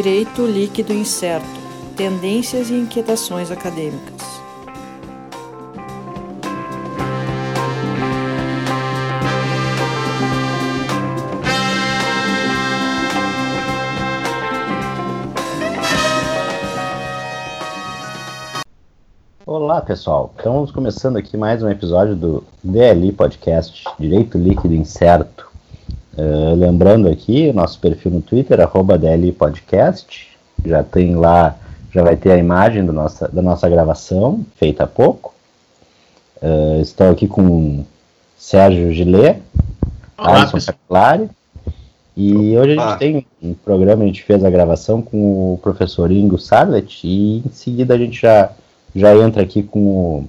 Direito Líquido Incerto Tendências e Inquietações Acadêmicas. Olá pessoal, estamos começando aqui mais um episódio do DLI Podcast, Direito Líquido Incerto. Uh, lembrando aqui, nosso perfil no Twitter, arroba DLI Podcast, já tem lá, já vai ter a imagem do nossa, da nossa gravação, feita há pouco. Uh, estou aqui com Sérgio Gilê, Alisson Capilari, e hoje a gente tem um programa, a gente fez a gravação com o professor Ingo Sarlet, e em seguida a gente já, já entra aqui com o,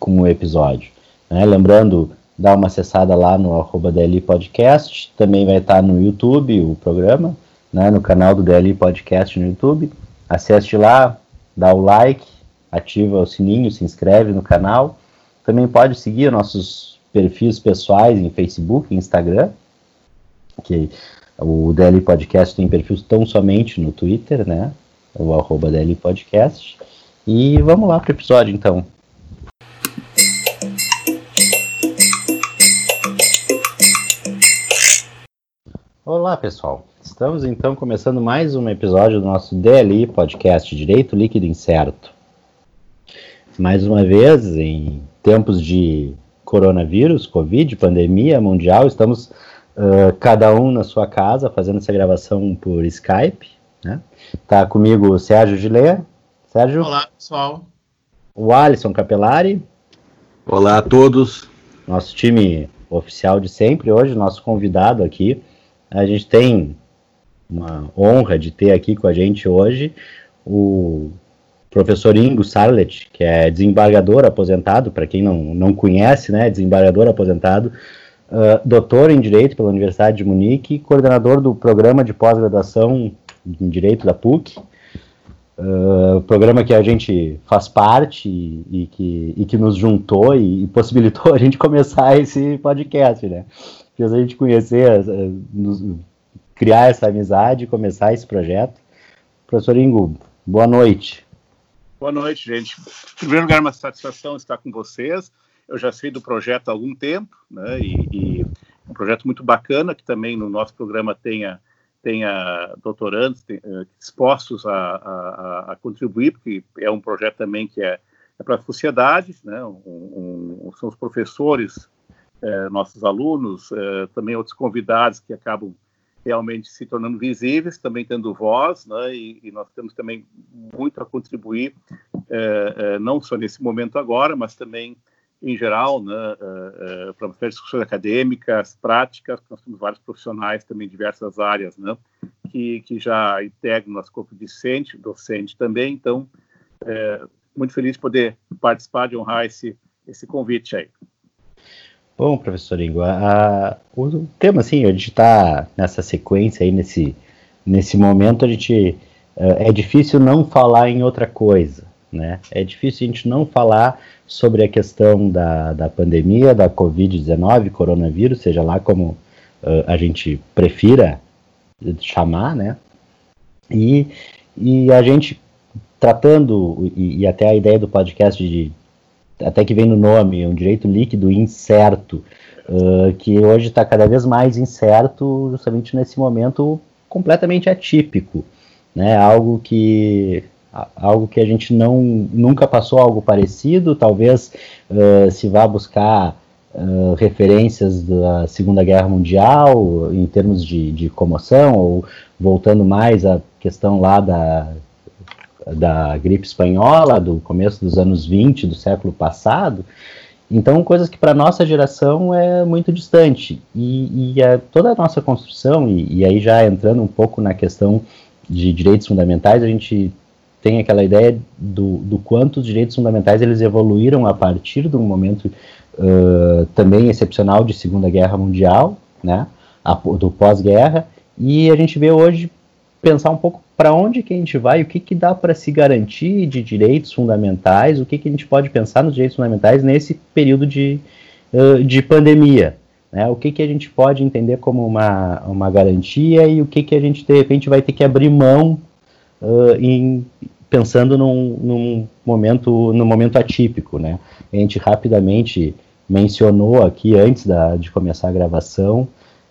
com o episódio. Né? Lembrando, dá uma acessada lá no arroba DLI Podcast, também vai estar no YouTube o programa, né, no canal do DLI Podcast no YouTube. Acesse lá, dá o like, ativa o sininho, se inscreve no canal. Também pode seguir nossos perfis pessoais em Facebook e Instagram, que o DLI Podcast tem perfis tão somente no Twitter, né, o arroba DLI Podcast. E vamos lá para o episódio então. Olá, pessoal. Estamos então começando mais um episódio do nosso DLI Podcast Direito Líquido Incerto. Mais uma vez, em tempos de coronavírus, Covid, pandemia mundial, estamos uh, cada um na sua casa fazendo essa gravação por Skype. Né? Tá comigo o Sérgio Gilé. Sérgio. Olá, pessoal. O Alisson Capelari. Olá a todos. Nosso time oficial de sempre, hoje, nosso convidado aqui a gente tem uma honra de ter aqui com a gente hoje o professor Ingo Sarlet, que é desembargador aposentado, para quem não, não conhece, né, desembargador aposentado, uh, doutor em Direito pela Universidade de Munique, coordenador do programa de pós-graduação em Direito da PUC, uh, programa que a gente faz parte e, e, que, e que nos juntou e, e possibilitou a gente começar esse podcast, né fez a gente conhecer, eh, nos, criar essa amizade, começar esse projeto. Professor Ingo, boa noite. Boa noite, gente. Em primeiro lugar, uma satisfação estar com vocês. Eu já sei do projeto há algum tempo, né, e, e um projeto muito bacana, que também no nosso programa tenha, tenha doutorandos dispostos a, a, a, contribuir, porque é um projeto também que é, é para a sociedade, né, um, um, são os professores é, nossos alunos, é, também outros convidados que acabam realmente se tornando visíveis, também tendo voz, né, e, e nós temos também muito a contribuir, é, é não só nesse momento agora, mas também em geral, né, é, é, para as discussões acadêmicas, práticas, nós temos vários profissionais também diversas áreas, né, que, que já integram nosso corpo docente, docente também, então, muito feliz de poder participar, de honrar esse, esse convite aí. Bom, professor Ingo, a, o tema, assim, a gente está nessa sequência aí, nesse, nesse momento, a gente, é, é difícil não falar em outra coisa, né? É difícil a gente não falar sobre a questão da, da pandemia, da Covid-19, coronavírus, seja lá como uh, a gente prefira chamar, né? E, e a gente tratando, e, e até a ideia do podcast de até que vem no nome, um direito líquido incerto, uh, que hoje está cada vez mais incerto, justamente nesse momento completamente atípico, né? Algo que algo que a gente não nunca passou algo parecido, talvez uh, se vá buscar uh, referências da Segunda Guerra Mundial em termos de, de comoção, ou voltando mais à questão lá da da gripe espanhola, do começo dos anos 20 do século passado. Então, coisas que para a nossa geração é muito distante. E, e a, toda a nossa construção, e, e, aí já entrando um pouco na questão de direitos fundamentais, a gente tem aquela ideia do, do quanto os direitos fundamentais eles evoluíram a partir de um momento uh, também excepcional de Segunda Guerra Mundial, né, a, do pós-guerra, e a gente vê hoje pensar um pouco para onde que a gente vai, o que, que dá para se garantir de direitos fundamentais, o que, que a gente pode pensar nos direitos fundamentais nesse período de, de pandemia. Né? O que, que a gente pode entender como uma, uma garantia e o que, que a gente, de repente, vai ter que abrir mão uh, em, pensando num, num, momento, num momento atípico. Né? A gente rapidamente mencionou aqui, antes da, de começar a gravação,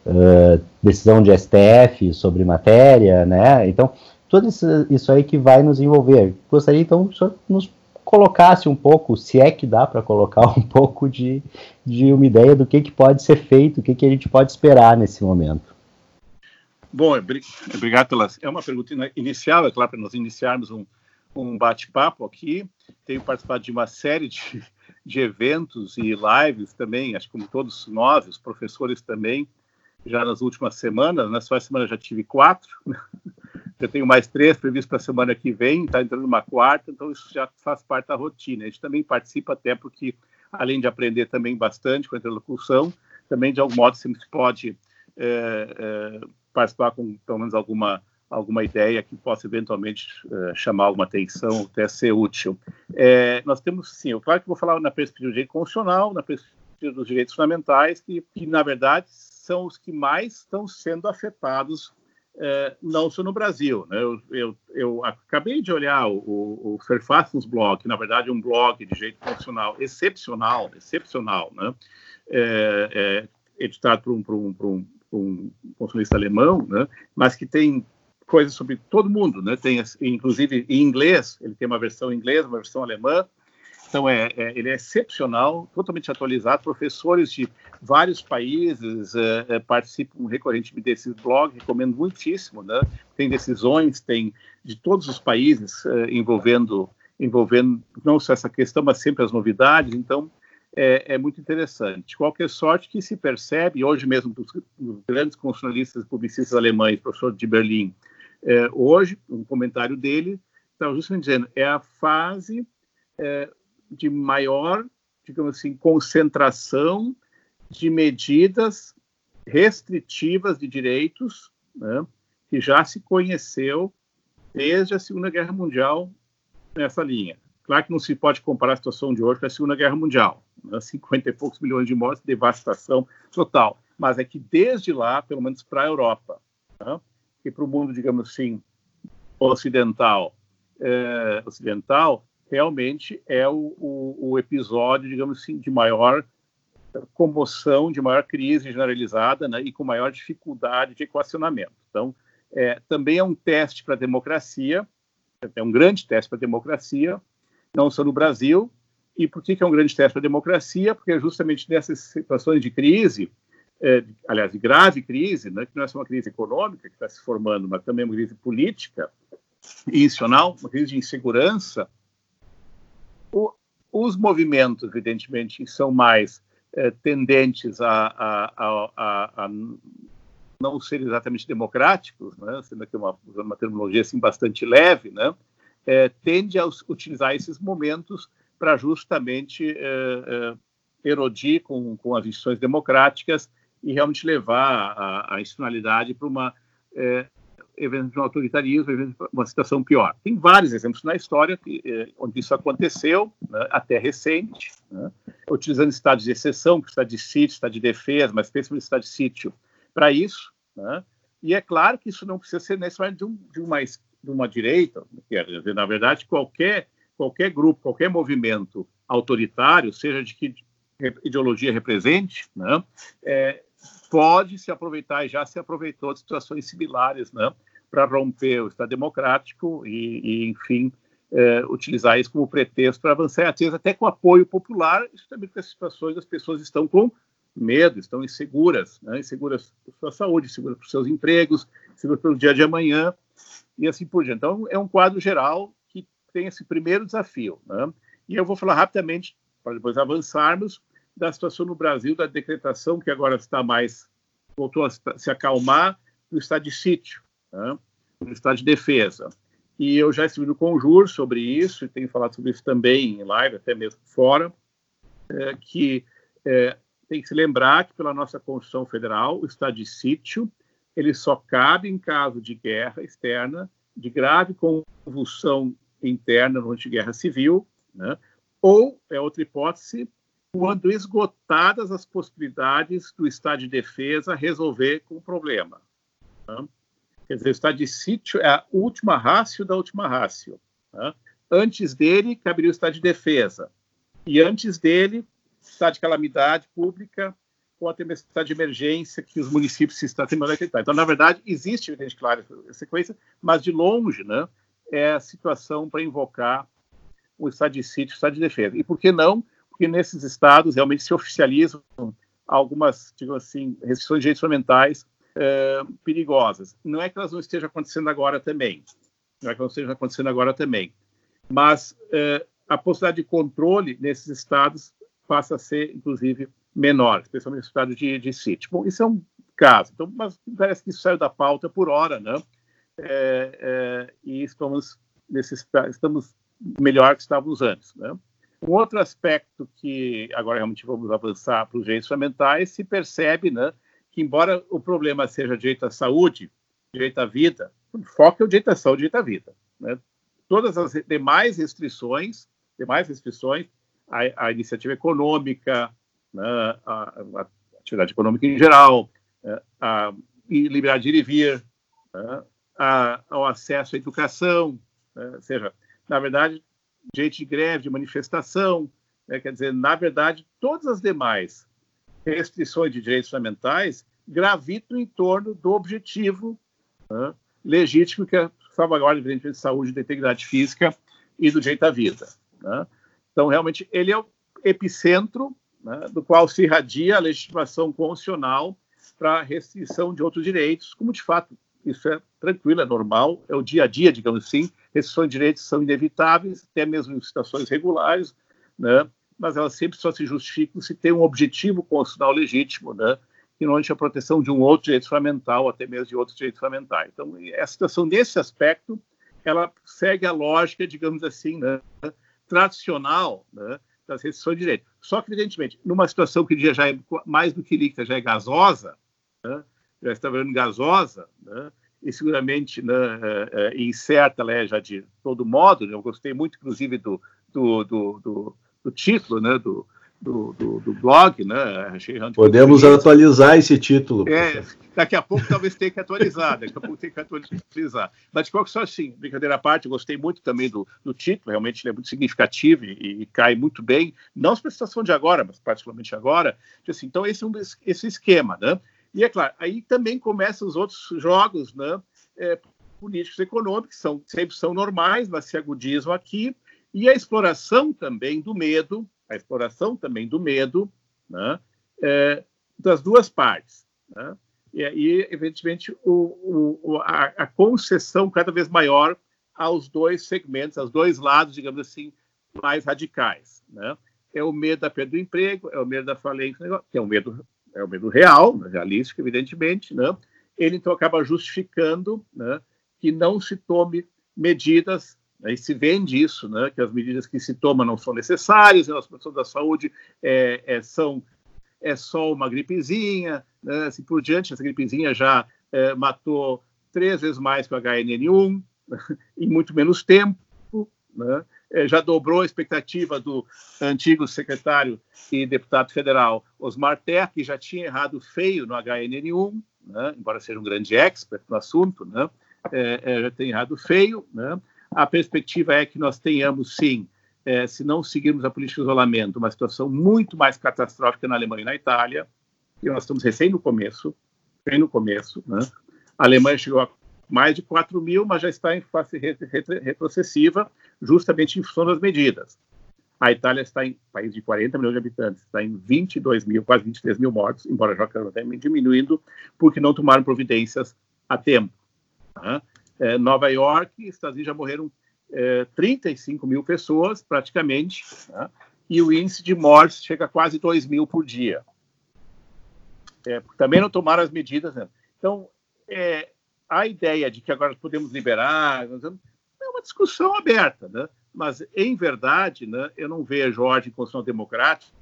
uh, decisão de STF sobre matéria, né? Então, tudo isso, aí que vai nos envolver. Gostaria, então, que o senhor nos colocasse um pouco, se é que dá para colocar um pouco de, de uma ideia do que, que pode ser feito, o que, que a gente pode esperar nesse momento. Bom, obrigado pela. É uma pergunta inicial, é claro, para nós iniciarmos um, um bate-papo aqui. Tenho participado de uma série de, de eventos e lives também, acho que como todos nós, os professores também, já nas últimas semanas. Na sua semana já tive quatro. Já tenho mais três previstos para a semana que vem, está entrando uma quarta, então isso já faz parte da rotina. A gente também participa até porque, além de aprender também bastante com a interlocução, também de algum modo se pode é, é, participar com pelo menos alguma alguma ideia que possa eventualmente é, chamar alguma atenção, até ser útil. É, nós temos, sim, eu claro que vou falar na perspectiva do direito constitucional, na perspectiva dos direitos fundamentais, que, que na verdade são os que mais estão sendo afetados é, não só no Brasil. Né? Eu, eu, eu, acabei de olhar o, o, o blog, que na verdade é um blog de jeito profissional excepcional, excepcional, né? É, é, editado por um, por um, por um, por um alemão, né? mas que tem coisas sobre todo mundo, né? Tem inclusive em inglês, ele tem uma versão em inglês, uma versão alemã, então, é, é, ele é excepcional, totalmente atualizado. Professores de vários países é, é participam recorrentemente desse blog, recomendo muitíssimo. Né? Tem decisões, tem de todos os países é, envolvendo, envolvendo não só essa questão, mas sempre as novidades. Então, é, é, muito interessante. Qualquer sorte que se percebe, hoje mesmo, dos, dos grandes constitucionalistas publicistas alemães, professor de Berlim, é, hoje, um comentário dele, estava justamente dizendo, é a fase é, de maior, digamos assim, concentração de medidas restritivas de direitos, né, que já se conheceu desde a Segunda Guerra Mundial nessa linha. Claro que não se pode comparar a situação de hoje com a Segunda Guerra Mundial, né, 50 e poucos milhões de mortes, devastação total. Mas é que desde lá, pelo menos para a Europa, né, e para o mundo, digamos assim, ocidental, é, ocidental, realmente é o, o, o episódio, digamos assim, de maior comoção, de maior crise generalizada né, e com maior dificuldade de equacionamento. Então, é, também é um teste para a democracia, é um grande teste para a democracia, não só no Brasil. E por que, que é um grande teste para a democracia? Porque justamente nessas situações de crise, é, aliás, de grave crise, né, que não é só uma crise econômica que está se formando, mas também uma crise política institucional, uma crise de insegurança, o, os movimentos, evidentemente, são mais é, tendentes a, a, a, a, não ser exatamente democráticos, né, sendo aqui uma, uma terminologia assim bastante leve, né, é, tende a utilizar esses momentos para justamente é, erodir com, com as instituições democráticas e realmente levar a, a institucionalidade para uma eventos de um autoritarismo, uma situação pior. Tem vários exemplos na história que, eh, onde isso aconteceu, né, até recente, né, utilizando estados de exceção, que estado de sítio, estado de defesa, mas especialmente estado de sítio, para isso. Né, e é claro que isso não precisa ser necessariamente de, um, de, uma, de uma direita, quer dizer, na verdade, qualquer, qualquer grupo, qualquer movimento autoritário, seja de que ideologia represente, né, é, pode se aproveitar e já se aproveitou de situações similares, né, para romper o Estado democrático e, e enfim, é, utilizar isso como pretexto para avançar, às vezes até com apoio popular, justamente porque as situações as pessoas estão com medo, estão inseguras, né, inseguras por sua saúde, inseguras por seus empregos, inseguras pelo dia de amanhã e assim por diante. Então, é um quadro geral que tem esse primeiro desafio. Né? E eu vou falar rapidamente, para depois avançarmos, da situação no Brasil, da decretação que agora está mais, voltou a se acalmar, do estado de sítio, né? do estado de defesa. E eu já estive no Conjur sobre isso, e tenho falado sobre isso também em live, até mesmo fora, é, que é, tem que se lembrar que pela nossa Constituição Federal, o estado de sítio, ele só cabe em caso de guerra externa, de grave convulsão interna durante guerra civil, né? ou, é outra hipótese, quando esgotadas as possibilidades do Estado de defesa resolver com o problema. Tá? Quer dizer, o estado de sítio é a última rácio da última rácio. Tá? Antes dele, caberia o estado de defesa. E antes dele, estado de calamidade pública ou a tempestade de emergência que os municípios se estão tendo Então, na verdade, existe, evidente, claro, essa sequência, mas de longe, né, é a situação para invocar o estado de sítio, o estado de defesa. E por que não? Porque nesses estados realmente se oficializam algumas, digamos assim, restrições de direitos fundamentais uh, perigosas. Não é que elas não estejam acontecendo agora também, não é que não estejam acontecendo agora também, mas uh, a possibilidade de controle nesses estados passa a ser, inclusive, menor, especialmente no estado de, de sítio. Bom, isso é um caso, então, mas parece que isso saiu da pauta por hora, né? É, é, e estamos, nesse, estamos melhor que estávamos antes, né? Um outro aspecto que agora realmente vamos avançar para os direitos fundamentais, se percebe né, que, embora o problema seja direito à saúde, direito à vida, o foco é o direito à saúde, direito à vida. Né? Todas as demais restrições, demais restrições, a, a iniciativa econômica, né, a, a, atividade econômica em geral, né, a liberdade de ir e vir, né, a, ao acesso à educação, né, ou seja, na verdade, direito de greve, de manifestação, né, quer dizer, na verdade, todas as demais restrições de direitos fundamentais gravitam em torno do objetivo né, legítimo que é salvaguarda de saúde, da integridade física e do direito à vida. Né? Então, realmente, ele é o epicentro né, do qual se irradia a legitimação constitucional para restrição de outros direitos, como de fato isso é tranquilo, é normal, é o dia a dia, digamos assim. Restrições de direitos são inevitáveis, até mesmo em situações regulares, né? Mas elas sempre só se justificam se tem um objetivo constitucional legítimo, né? que normalmente é a proteção de um outro direito fundamental, até mesmo de outros direitos fundamentais. Então, a situação nesse aspecto, ela segue a lógica, digamos assim, né? tradicional né? das restrições de direito. Só que, evidentemente, numa situação que já é mais do que líquida, já é gasosa, né? já está virando gasosa, né? e seguramente né, é, é, incerta ela é já de todo modo. Né? Eu gostei muito, inclusive, do, do, do, do, do título né? do, do, do, do, blog, né? Podemos atualizar esse título. É, daqui a pouco talvez tenha que atualizar, daqui a pouco tem que atualizar. Mas de qualquer só assim, brincadeira à parte, eu gostei muito também do, do título, realmente ele é muito significativo e, e cai muito bem, não para a situação de agora, mas particularmente agora. Assim, então esse é um esse esquema, né? E é claro, aí também começam os outros jogos, né? É, políticos e econômicos, são, sempre são normais, mas se agudizam aqui, e a exploração também do medo, a exploração também do medo, né? É, das duas partes. Né? E aí, evidentemente, o, o, a, a, concessão cada vez maior aos dois segmentos, aos dois lados, digamos assim, mais radicais. Né? É o medo da perda do emprego, é o medo da falência, que é um medo é o medo real, realístico, evidentemente, né? ele então acaba justificando né, que não se tome medidas, e se vende isso, né, que as medidas que se tomam não são necessárias, as pessoas da saúde é, é, são é só uma gripezinha, né, assim por diante, essa gripezinha já é, matou três vezes mais que o HNN1 em muito menos tempo, né? É, já dobrou a expectativa do antigo secretário e deputado federal Osmar Terra, que já tinha errado feio no HNN1, né? embora seja um grande expert no assunto, né? é, é, já tem errado feio. Né? A perspectiva é que nós tenhamos, sim, é, se não seguirmos a política de isolamento, uma situação muito mais catastrófica na Alemanha e na Itália, e nós estamos recém no começo, bem no começo. Né? A Alemanha chegou a mais de 4 mil, mas já está em fase retrocessiva, justamente em função das medidas. A Itália está em país de 40 milhões de habitantes, está em 22 mil, quase 23 mil mortos, embora já tenha diminuindo, porque não tomaram providências a tempo. Né? É, Nova York, Estados Unidos já morreram é, 35 mil pessoas, praticamente, né? e o índice de mortes chega a quase 2 mil por dia. É, também não tomaram as medidas. Né? Então, é, a ideia de que agora podemos liberar é uma discussão aberta, né? mas, em verdade, né, eu não vejo ordem constitucional democrática,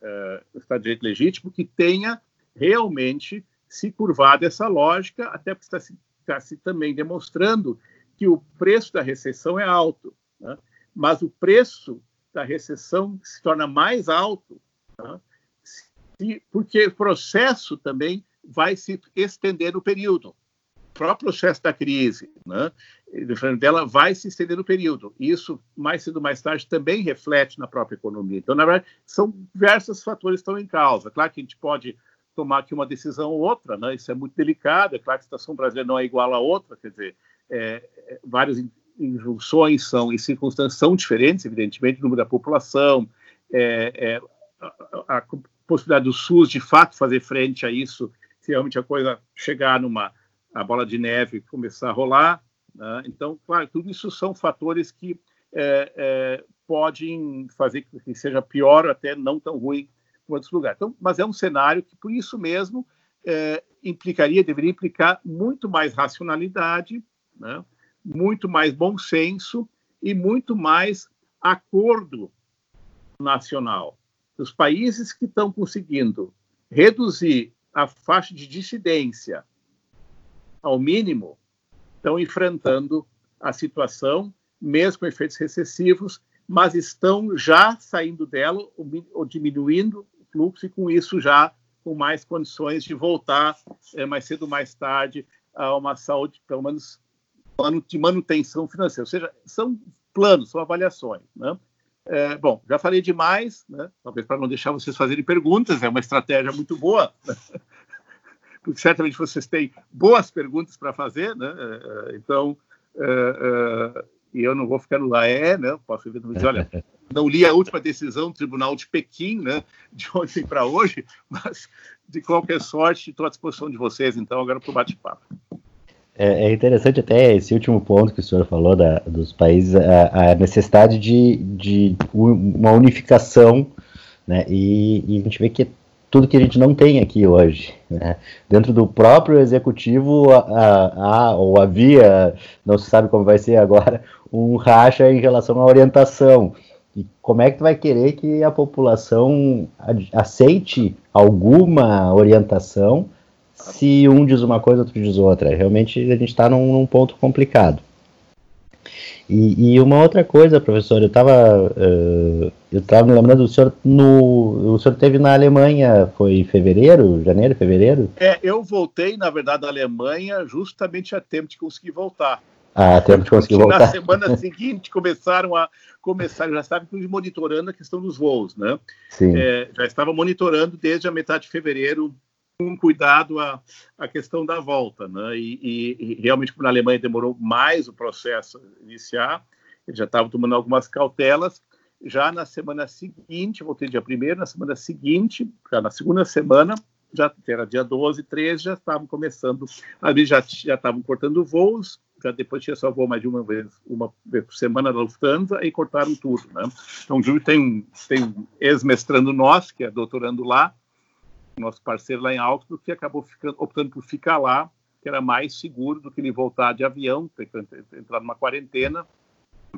uh, Estado de Direito legítimo, que tenha realmente se curvado essa lógica, até porque está se, está se também demonstrando que o preço da recessão é alto, né? mas o preço da recessão se torna mais alto, né? se, porque o processo também vai se estender no período. O próprio processo da crise, né, dela, vai se estender no período. Isso, mais cedo ou mais tarde, também reflete na própria economia. Então, na verdade, são diversos fatores que estão em causa. Claro que a gente pode tomar aqui uma decisão ou outra, né? isso é muito delicado. É claro que a situação brasileira não é igual a outra, quer dizer, é, é, várias injunções são, e circunstâncias são diferentes, evidentemente, o número da população, é, é a, a, possibilidade do SUS, de fato, fazer frente a isso, se realmente a coisa chegar numa a bola de neve começar a rolar. Né? Então, claro, tudo isso são fatores que é, podem fazer que seja pior até não tão ruim outros lugares. Então, mas é um cenário que, por isso mesmo, é, implicaria, deveria implicar muito mais racionalidade, né? muito mais bom senso e muito mais acordo nacional. Os países que estão conseguindo reduzir a faixa de dissidência ao mínimo estão enfrentando a situação, mesmo com efeitos recessivos, mas estão já saindo dela ou diminuindo fluxo e com isso já com mais condições de voltar é, mais cedo ou mais tarde a uma saúde, pelo menos de manutenção financeira, ou seja, são planos, são avaliações. Né? É, bom, já falei demais, né? talvez para não deixar vocês fazerem perguntas, é uma estratégia muito boa, né? porque certamente vocês têm boas perguntas para fazer, né? É, então, é, é, e eu não vou ficar no é, né? Posso dizer, olha, não li a última decisão do Tribunal de Pequim, né? De ontem para hoje, mas de qualquer sorte, estou à disposição de vocês, então, agora para o bate-papo. É, é, interessante até esse último ponto que o senhor falou da, dos países, a, a necessidade de, de, uma unificação, né? E, e, a gente vê que é tudo que a gente não tem aqui hoje. Né? Dentro do próprio executivo há ou havia, não se sabe como vai ser agora, um racha em relação à orientação. E como é que tu vai querer que a população aceite alguma orientação? se um diz uma coisa, outro diz outra. Realmente a gente está num, num, ponto complicado. E, e, uma outra coisa, professor, eu estava uh, eu estava me lembrando do senhor no o senhor teve na Alemanha foi em fevereiro, janeiro, fevereiro? É, eu voltei na verdade da Alemanha justamente a tempo de conseguir voltar. Ah, tempo de conseguir voltar. Na semana seguinte começaram a começar, já estava monitorando a questão dos voos, né? Sim. É, já estava monitorando desde a metade de fevereiro com cuidado a, a questão da volta. Né? E, e, e realmente, na Alemanha demorou mais o processo iniciar, eles já estavam tomando algumas cautelas. Já na semana seguinte, voltei dia primeiro, na semana seguinte, já na segunda semana, já era dia 12, 13, já estavam começando, ali já, já estavam cortando voos, já depois tinha só voo mais de uma vez, uma vez por semana da Lufthansa, e cortaram tudo, né? Então, Júlio tem, tem um ex-mestrando nosso, que é doutorando lá, nosso parceiro lá em Augsburg, que acabou ficando, optando por ficar lá, que era mais seguro do que ele voltar de avião, entrar numa quarentena.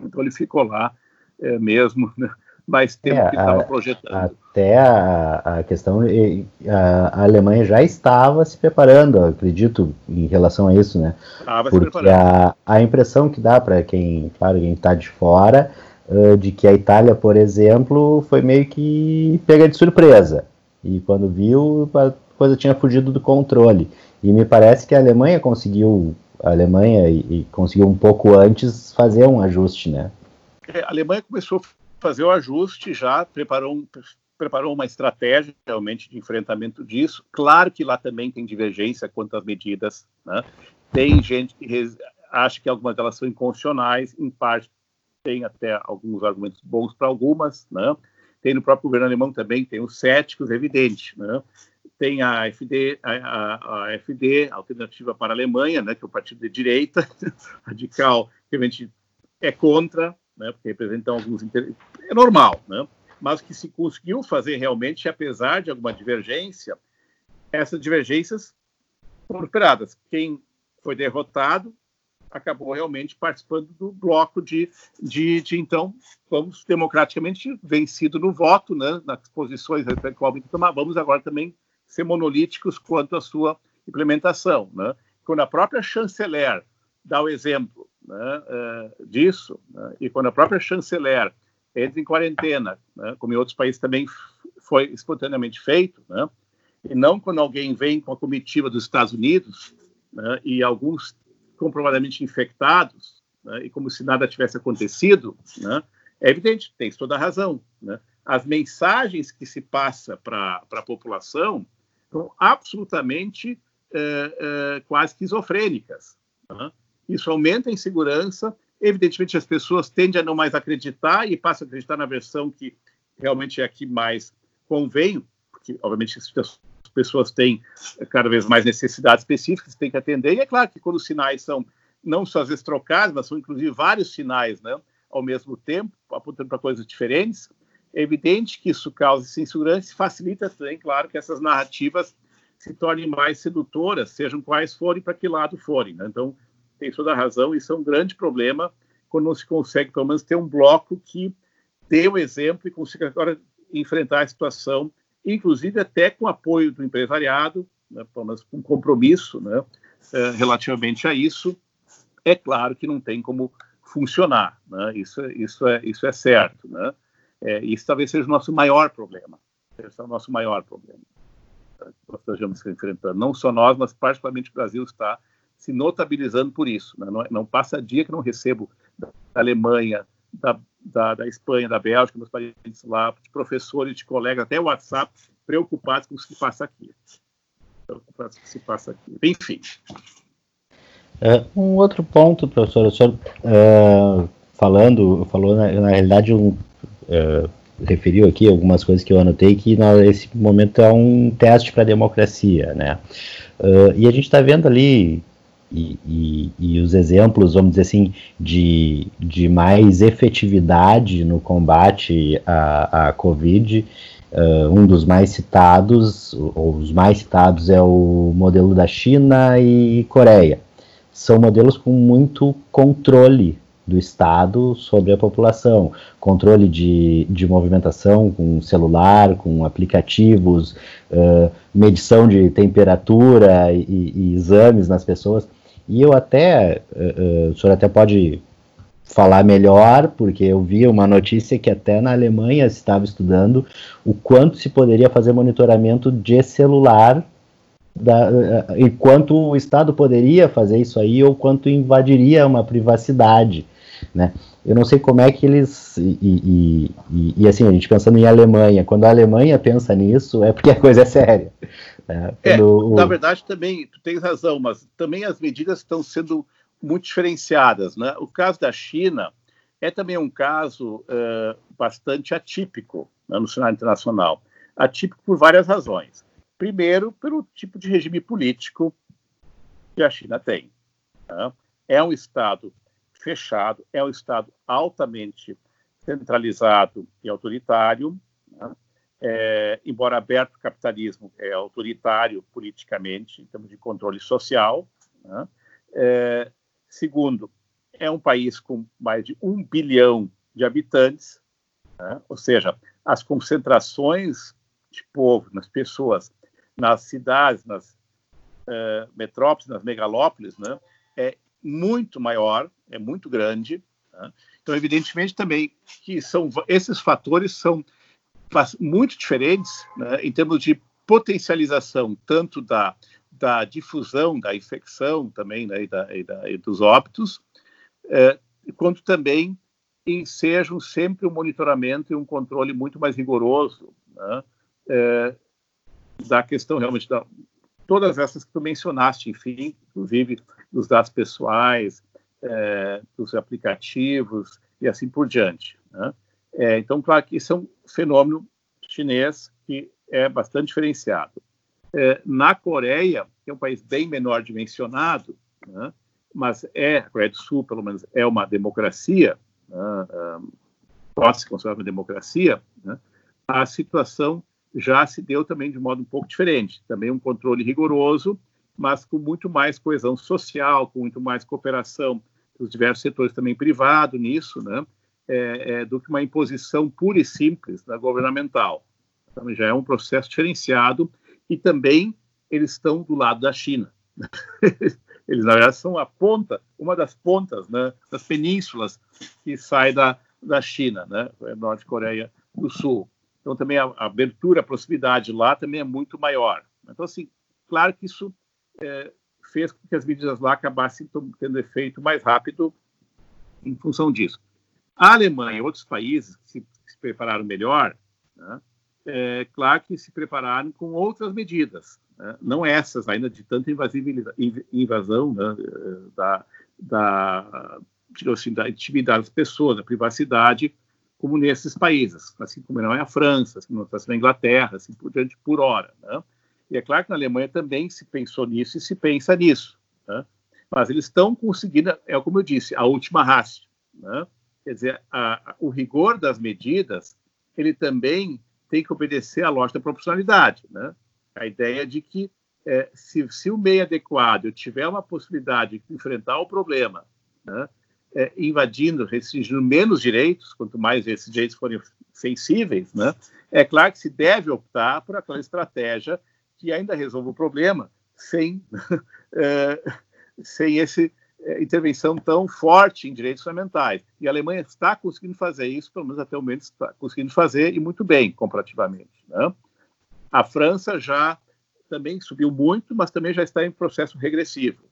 Então ele ficou lá é, mesmo, né? Mais tempo é, que estava projetando. Até a, a questão, a, a, Alemanha já estava se preparando, acredito, em relação a isso, né? Estava Porque se preparando. A, a impressão que dá para quem, claro, quem está de fora, uh, de que a Itália, por exemplo, foi meio que pega de surpresa. E quando viu, a coisa tinha fugido do controle. E me parece que a Alemanha conseguiu, a Alemanha e, e conseguiu um pouco antes fazer um ajuste, né? É, a Alemanha começou fazer o ajuste já, preparou, um, preparou uma estratégia realmente de enfrentamento disso. Claro que lá também tem divergência quanto às medidas, né? Tem gente que acha que algumas delas são inconstitucionais, em parte tem até alguns argumentos bons para algumas, né? Tem no próprio governo alemão também, tem os céticos, evidente, né? Tem a AfD, a, a, a Alternativa para a Alemanha, né, que é o partido de direita, radical, que realmente é contra, né, porque representam alguns interesses. É normal, né? Mas que se conseguiu fazer realmente, apesar de alguma divergência, essas divergências foram superadas. Quem foi derrotado acabou realmente participando do bloco de, de, de então, vamos democraticamente vencido no voto, né, nas posições que tomar, vamos agora também ser monolíticos quanto à sua implementação. Né? Quando a própria chanceler dá o exemplo né, uh, disso, né, e quando a própria chanceler entre em quarentena, né? como em outros países também foi espontaneamente feito, né? e não quando alguém vem com a comitiva dos Estados Unidos né? e alguns comprovadamente infectados, né? e como se nada tivesse acontecido, é evidente, tem toda a razão. As mensagens que se passa para a população são absolutamente é, é, quase esquizofrênicas. Né? Isso aumenta a insegurança. Evidentemente, as pessoas tendem a não mais acreditar e passam a acreditar na versão que realmente é a que mais convém, porque, obviamente, as pessoas têm cada vez mais necessidades específicas, têm que atender. E é claro que quando os sinais são não só às vezes trocados, mas são inclusive vários sinais né, ao mesmo tempo, apontando para coisas diferentes, é evidente que isso causa insegurança e facilita também, claro, que essas narrativas se tornem mais sedutoras, sejam quais forem, para que lado forem. Né? Então, tem toda a razão, isso é um grande problema quando não se consegue, pelo menos, ter um bloco que dê o exemplo e consiga agora enfrentar a situação, inclusive até com apoio do empresariado, né, pelo menos com compromisso né, é, relativamente a isso. É claro que não tem como funcionar, né? isso, isso, é, isso é certo. Né? É, isso talvez seja o nosso maior problema. Esse é o nosso maior problema nós estamos enfrentando. Não só nós, mas particularmente o Brasil está se notabilizando por isso. Né? Não, não, passa dia que não recebo da Alemanha, da, da, da Espanha, da Bélgica, dos países lá, de professores, de colegas, até WhatsApp, preocupados com o que se passa aqui. Preocupados com o que se passa aqui. Enfim. É, um outro ponto, professor, o senhor uh, falando, falou na, na realidade um, uh, referiu aqui algumas coisas que eu anotei que nesse momento é um teste para a democracia, né? Uh, e a gente está vendo ali e, e, os exemplos, vamos dizer assim, de, de mais efetividade no combate à, à Covid. Uh, um dos mais citados, ou os mais citados, é o modelo da China e Coreia. São modelos com muito controle do Estado sobre a população. Controle de, de movimentação com celular, com aplicativos, uh, medição de temperatura e, e, exames nas pessoas. E eu até, uh, uh, o senhor até pode falar melhor, porque eu vi uma notícia que até na Alemanha se estava estudando o quanto se poderia fazer monitoramento de celular da, e quanto o Estado poderia fazer isso aí ou quanto invadiria uma privacidade né? Eu não sei como é que eles. E, e, e, e, assim, a gente pensando em Alemanha, quando a Alemanha pensa nisso, é porque a coisa é séria. Né? É, o... Na verdade, também, tu tens razão, mas também as medidas estão sendo muito diferenciadas. Né? O caso da China é também um caso uh, bastante atípico né, no cenário internacional. Atípico por várias razões. Primeiro, pelo tipo de regime político que a China tem. Né? É um Estado fechado, é um Estado altamente centralizado e autoritário. Né? É, embora aberto, o capitalismo é autoritário politicamente, em termos de controle social. Né? É, segundo, é um país com mais de um bilhão de habitantes, né? ou seja, as concentrações de povo, nas pessoas, nas cidades, nas uh, metrópoles, nas megalópolis, né? é muito maior, é muito grande. Tá? Então, evidentemente também que são esses fatores são muito diferentes né, em termos de potencialização tanto da, da difusão da infecção também né, e, da, e, da, e dos óbitos, é, quanto também ensejam sempre um monitoramento e um controle muito mais rigoroso né, é, da questão realmente da todas essas que tu mencionaste, enfim, inclusive dos dados pessoais, é, dos aplicativos e assim por diante. Né? É, então, claro que isso é um fenômeno chinês que é bastante diferenciado. É, na Coreia, que é um país bem menor dimensionado, né? mas é, a Coreia do Sul, pelo menos, é uma democracia, né? pode se considerar uma democracia, né? a situação já se deu também de modo um pouco diferente. Também um controle rigoroso, mas com muito mais coesão social, com muito mais cooperação dos diversos setores também privado nisso, né? É, é, do que uma imposição pura e simples da governamental. Então, já é um processo diferenciado e também eles estão do lado da China. eles, na verdade, são a ponta, uma das pontas né, das penínsulas que sai da, da China, né? Norte Coreia do Sul. Então também a, a abertura, a proximidade lá também é muito maior. Então assim, claro que isso é, fez com que as medidas lá acabassem tendo efeito mais rápido em função disso. A Alemanha e outros países que se, que se prepararam melhor, né, é claro que se prepararam com outras medidas, né, não essas ainda de tanta invasão né, da, da, assim, da intimidade das pessoas, da privacidade, como nesses países, assim como não é a França, assim como não é a Inglaterra, assim por diante, por hora. Né? E é claro que na Alemanha também se pensou nisso e se pensa nisso. Né? Mas eles estão conseguindo, é como eu disse, a última raça. Né? Quer dizer, a, a, o rigor das medidas, ele também tem que obedecer à lógica da proporcionalidade. Né? A ideia de que é, se, se, o meio adequado tiver uma possibilidade de enfrentar o problema, né? é, invadindo, restringindo menos direitos, quanto mais esses direitos forem sensíveis, né? é claro que se deve optar por aquela estratégia que ainda resolva o problema sem, é, sem essa é, intervenção tão forte em direitos fundamentais. E a Alemanha está conseguindo fazer isso, pelo menos até o momento está conseguindo fazer, e muito bem, comparativamente. Né? A França já também subiu muito, mas também já está em processo regressivo.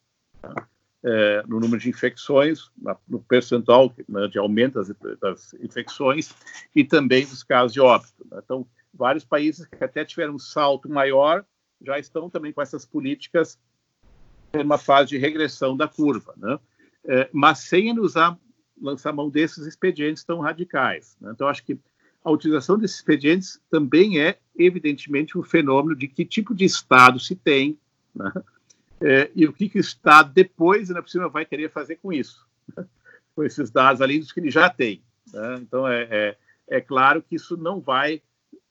Tá? É, no número de infecções, no percentual né, de aumento das, das, infecções e também dos casos de óbito. Né? Então, vários países que até tiveram um salto maior já estão também com essas políticas em uma fase de regressão da curva, né? É, mas sem usar, lançar mão desses expedientes tão radicais. Né? Então, acho que a utilização desses expedientes também é, evidentemente, um fenômeno de que tipo de Estado se tem né? é, e o que, que o Estado depois, ainda por cima, vai querer fazer com isso, né? com esses dados além dos que ele já tem. Né? Então, é, é, é claro que isso não vai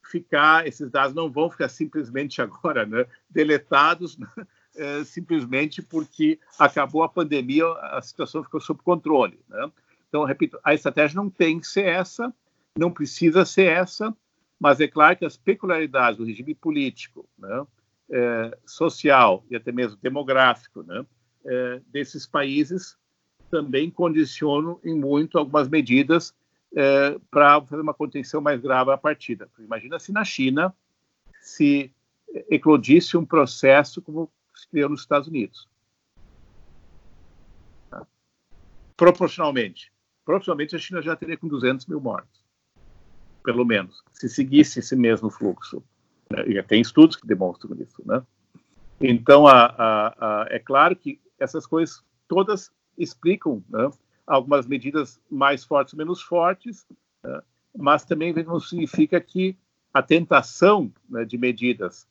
ficar, esses dados não vão ficar simplesmente agora né, deletados, né, é, simplesmente porque acabou a pandemia, a situação ficou sob controle. Né? Então, repito, a estratégia não tem que ser essa, não precisa ser essa, mas é claro que as peculiaridades do regime político, né, é, social e até mesmo demográfico né, é, desses países também condicionam em muito algumas medidas é, para fazer uma contenção mais grave à partida. Imagina se na China se eclodisse um processo como se criou nos Estados Unidos. Tá? Proporcionalmente. Proporcionalmente, a China já teria com 200 mil mortos, pelo menos, se seguisse esse mesmo fluxo. Né? E tem estudos que demonstram isso. Né? Então, a, a, a, é claro que essas coisas todas explicam né, algumas medidas mais fortes menos fortes, né? mas também não significa que a tentação né, de medidas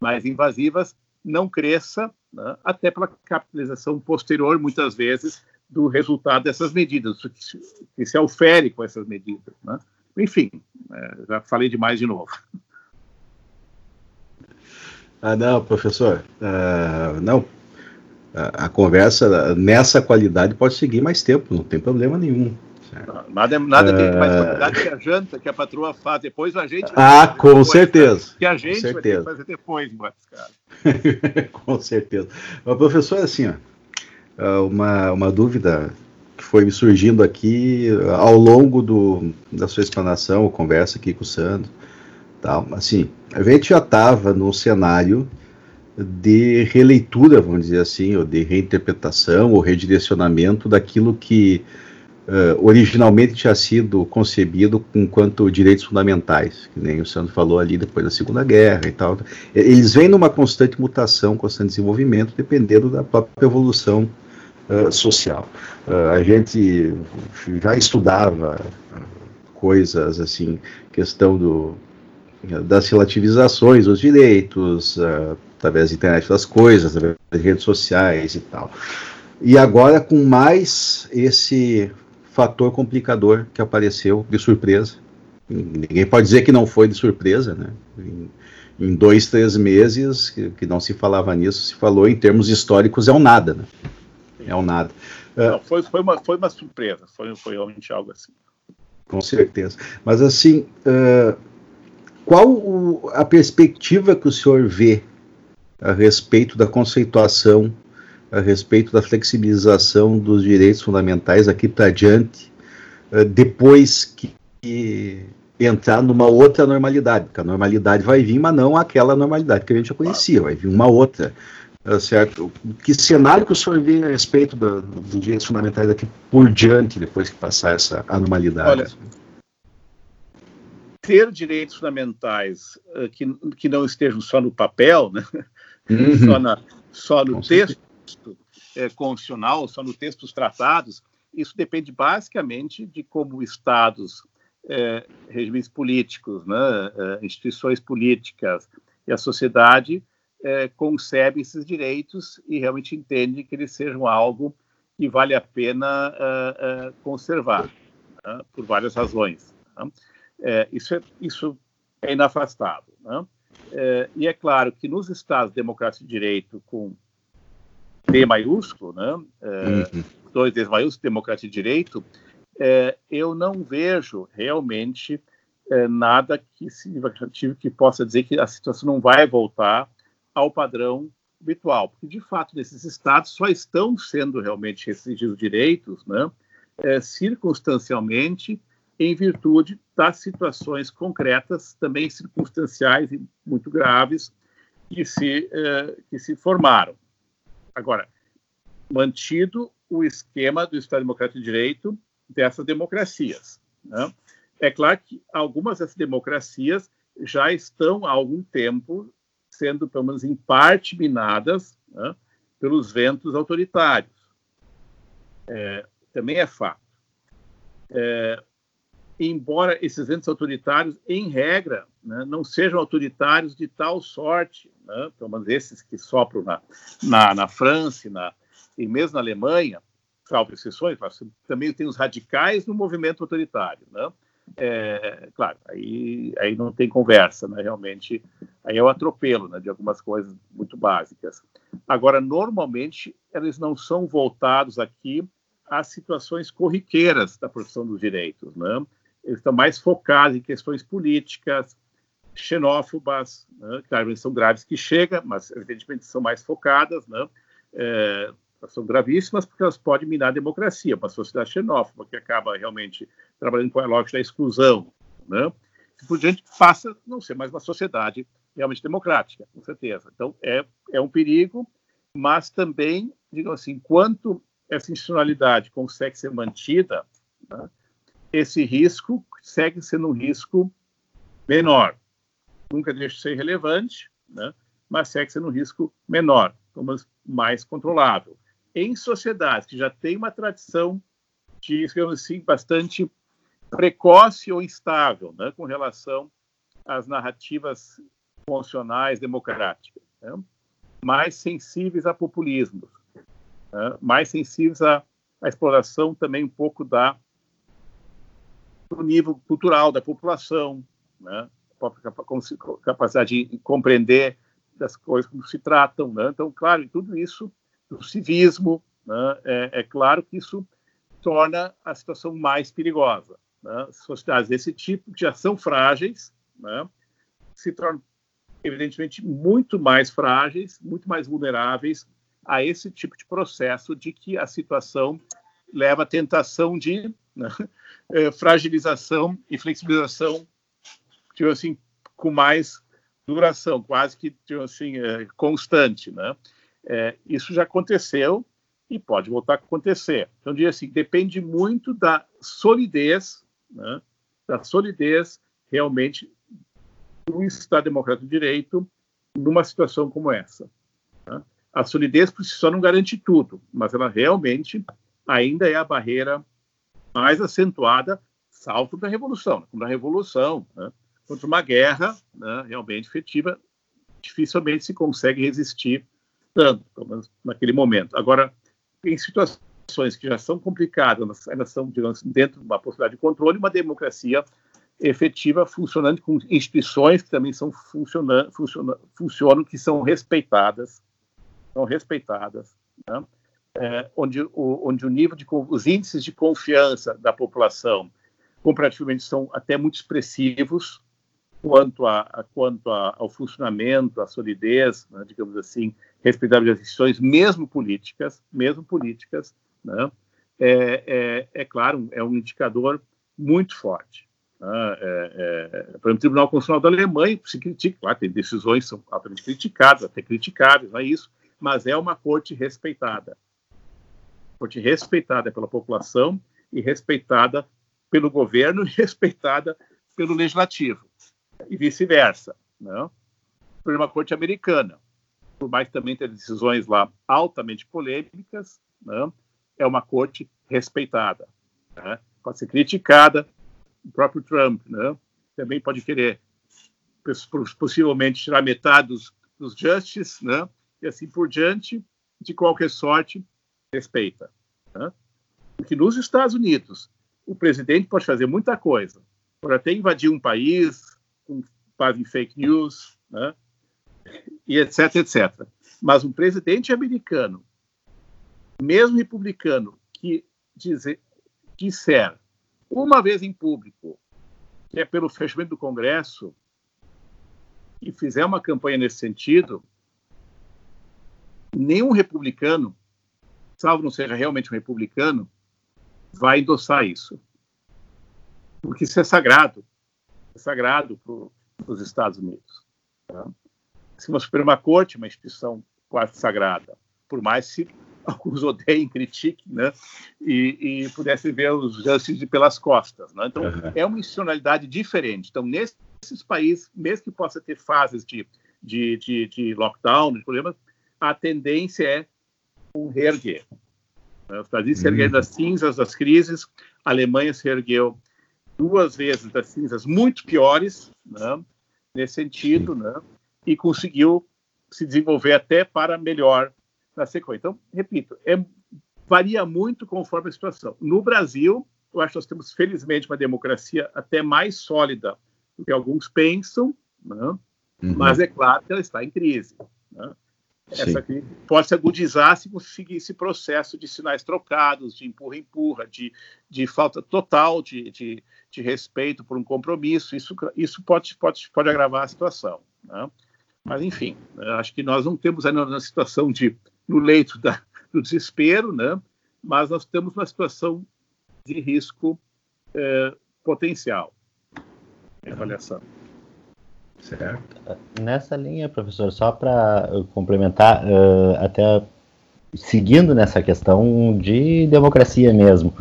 mais invasivas não cresça, né, até pela capitalização posterior, muitas vezes, do resultado dessas medidas, que se, que se aufere com essas medidas. Né? Enfim, é, já falei demais de novo. Ah, não, professor, uh, não, a, conversa nessa qualidade pode seguir mais tempo, não tem problema nenhum. Nada, nada tem mais ah. qualidade que a janta que a patroa faz depois, a gente. Ah, com depois, certeza. Que a gente vai ter que fazer depois, com certeza. Mas, professor, assim, ó, ah, uma, uma dúvida que foi me surgindo aqui ao longo do, da sua explanação, conversa aqui com o Sandro, tal, assim, a gente já estava num cenário de releitura, vamos dizer assim, ou de reinterpretação ou redirecionamento daquilo que uh, originalmente tinha sido concebido enquanto direitos fundamentais, que nem o Sandro falou ali depois da Segunda Guerra e tal. Eles vêm numa constante mutação, constante desenvolvimento, dependendo da própria evolução uh, social. Uh, a gente já estudava coisas assim, questão do das relativizações dos direitos, através da internet das coisas, através das redes sociais e tal. E agora com mais esse fator complicador que apareceu de surpresa. Ninguém pode dizer que não foi de surpresa, né? Em, em dois, três meses que, que, não se falava nisso, se falou em termos históricos é um nada, né? É um nada. Não, uh, foi, foi, uma, foi uma surpresa, foi, foi realmente algo assim. Com certeza. Mas assim, uh, qual o, a perspectiva que o senhor vê a respeito da conceituação, a respeito da flexibilização dos direitos fundamentais aqui para diante, uh, depois que, entrar numa outra normalidade, porque a normalidade vai vir, mas não aquela normalidade que a gente já conhecia, vai vir uma outra. Uh, certo? Que cenário que o senhor vê a respeito do, dos direitos fundamentais daqui por diante, depois que passar essa anormalidade? Olha, ter direitos fundamentais uh, que, que não estejam só no papel, né? Uhum. só, na, só no Com texto é, constitucional, só no texto dos tratados, isso depende basicamente de como estados, é, regimes políticos, né, é, instituições políticas e a sociedade é, concebem esses direitos e realmente entendem que eles sejam algo que vale a pena é, é, conservar, né, por várias razões. Né? É, isso, é, isso é inafastável. Né? É, e é claro que nos Estados de democracia de direito, com D maiúsculo, né? É, uhum. dois Ds maiúsculos, democracia de direito, é, eu não vejo realmente é, nada que significativo que possa dizer que a situação não vai voltar ao padrão habitual, porque de fato nesses estados só estão sendo realmente restringidos direitos, né? É, circunstancialmente em virtude das situações concretas, também circunstanciais e muito graves, que se, eh, que se formaram. Agora, mantido o esquema do Estado Democrático de Direito dessas democracias. Né? É claro que algumas dessas democracias já estão há algum tempo sendo, pelo menos em parte, minadas né, pelos ventos autoritários. É, também é fato. É, embora esses ventos autoritários, em regra, né, não sejam autoritários de tal sorte, né, pelo menos esses que sopram na, na, na França na, e mesmo na Alemanha, salvo exceções, mas também tem os radicais no movimento autoritário. Né? É, claro, aí, aí não tem conversa, né, realmente, aí é o atropelo né, de algumas coisas muito básicas. Agora, normalmente, eles não são voltados aqui às situações corriqueiras da profissão dos direitos, né? Eles estão mais focados em questões políticas, xenófobas, né? claro, são graves que chegam, mas evidentemente são mais focadas, né? É, são gravíssimas porque elas podem minar a democracia, uma sociedade xenófoba que acaba realmente trabalhando com a lógica da exclusão, né? E por diante passa a não ser mais uma sociedade realmente democrática, com certeza. Então é é um perigo, mas também, digamos assim, enquanto essa institucionalidade consegue ser mantida, né? Esse risco segue sendo um risco menor. Nunca deixa de ser relevante, né? mas segue sendo um risco menor, mais controlável. Em sociedades que já têm uma tradição de, digamos assim, bastante precoce ou instável né? com relação às narrativas funcionais democráticas, né? mais sensíveis a populismos, né? mais sensíveis à, à exploração também um pouco da o nível cultural da população, né? capacidade de compreender das coisas como se tratam. Né? Então, claro, e tudo isso, o civismo, né? é, é, claro que isso torna a situação mais perigosa. Né? Sociedades desse tipo, que já são frágeis, né? se tornam, evidentemente, muito mais frágeis, muito mais vulneráveis a esse tipo de processo de que a situação leva à tentação de né? é, fragilização e flexibilização, tipo assim, com mais duração, quase que tipo assim, é, constante. Né? É, isso já aconteceu e pode voltar a acontecer. Então, diria assim, depende muito da solidez, né? da solidez realmente do Estado Democrático de Direito numa situação como essa. Né? A solidez por si só não garante tudo, mas ela realmente ainda é a barreira mais acentuada, salvo da Revolução. Como na Revolução, né? contra uma guerra né, realmente efetiva, dificilmente se consegue resistir tanto, pelo menos naquele momento. Agora, em situações que já são complicadas, ainda são, digamos, dentro de uma possibilidade de controle, uma democracia efetiva funcionando com instituições que também são funcionando, funcionam que são respeitadas, são respeitadas, né? É, onde, o, onde o nível de os índices de confiança da população comparativamente são até muito expressivos quanto, a, a quanto a, ao funcionamento, à solidez, né, digamos assim, respeitável das instituições, mesmo políticas, mesmo políticas, né, é, é, é claro, é um indicador muito forte. Né? É, é, por exemplo, o Tribunal Constitucional da Alemanha se critica, claro, tem decisões que são altamente criticadas, até criticáveis, não é isso, mas é uma corte respeitada. Corte respeitada pela população e respeitada pelo governo e respeitada pelo legislativo, e vice-versa. Né? Por uma corte americana, por mais que também tenha decisões lá altamente polêmicas, né? é uma corte respeitada. Né? Pode ser criticada, o próprio Trump né? também pode querer possivelmente tirar metade dos, dos justices, né? e assim por diante, de qualquer sorte, respeita. Né? Porque nos Estados Unidos, o presidente pode fazer muita coisa, pode até invadir um país com base em fake news, né? e etc, etc. Mas um presidente americano, mesmo republicano, que dizer, disser uma vez em público que é pelo fechamento do Congresso e fizer uma campanha nesse sentido, nenhum republicano, salvo não seja realmente um republicano, vai endossar isso. Porque isso é sagrado. É sagrado para os Estados Unidos. Tá? Se uma Suprema Corte é uma instituição quase sagrada, por mais que alguns odeiem, critiquem, né? E, e pudessem ver os justices pelas costas. Né? Então, uhum. é uma institucionalidade diferente. Então, nesses países, mesmo que possa ter fases de, de, de, de lockdown, de problemas, a tendência é um reerguer. Os Estados Unidos se ergueram das cinzas das crises, a Alemanha se ergueu duas vezes das cinzas muito piores, né, nesse sentido, né, e conseguiu se desenvolver até para melhor na sequência. Então, repito, é, varia muito conforme a situação. No Brasil, eu acho que nós temos, felizmente, uma democracia até mais sólida do que alguns pensam, né, uhum. mas é claro que ela está em crise. Né? Essa crise pode se agudizar se conseguir esse processo de sinais trocados, de empurra-empurra, de, de falta total de, de, de, respeito por um compromisso. Isso, isso pode, pode, pode agravar a situação. Né? Mas, enfim, acho que nós não temos ainda uma situação de, no leito da, do desespero, né? mas nós temos uma situação de risco é, potencial. Avaliação. Certo. Nessa linha, professor, só para complementar, uh, até seguindo nessa questão de democracia mesmo,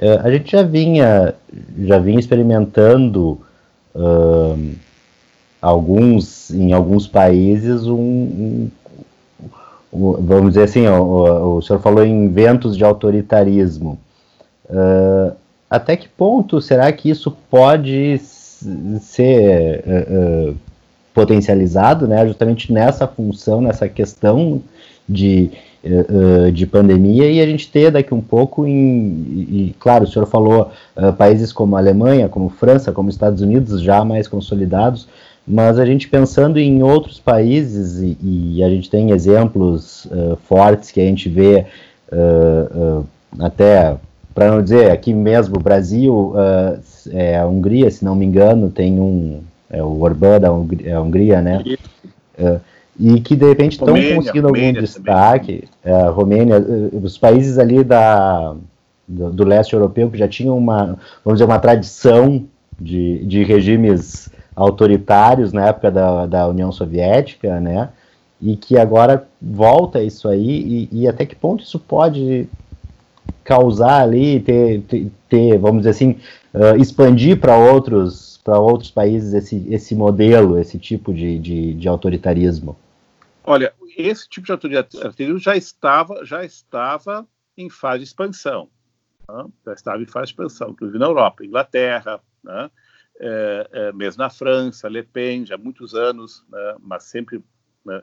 uh, a gente já vinha, já vinha experimentando uh, alguns, em alguns países um, um, vamos dizer assim, o, o, senhor falou em ventos de autoritarismo. até que ponto será que isso pode ser uh, uh, potencializado, né, justamente nessa função, nessa questão de, uh, de pandemia, e a gente ter daqui um pouco, em, e, claro, o senhor falou países como Alemanha, como França, como Estados Unidos, já mais consolidados, mas a gente pensando em outros países, e, e a gente tem exemplos fortes que a gente vê até para não dizer aqui mesmo, Brasil, uh, é, a Hungria, se não me engano, tem um, é o Orbán da Hungria, é Hungria né? Uh, e que de repente estão conseguindo Romênia algum destaque. É, Romênia, uh, os países ali da, do, do, leste europeu que já tinham uma, vamos dizer, uma tradição de, de regimes autoritários na época da, da União Soviética, né? E que agora volta isso aí, e, e até que ponto isso pode causar ali, ter, ter, vamos dizer assim, uh, expandir para outros para outros países esse, esse modelo, esse tipo de, de, de autoritarismo? Olha, esse tipo de autoritarismo já estava já estava em fase de expansão, né? já estava em fase de expansão, inclusive na Europa, Inglaterra, né? é, é, mesmo na França, Le Pen, já há muitos anos, né? mas sempre né?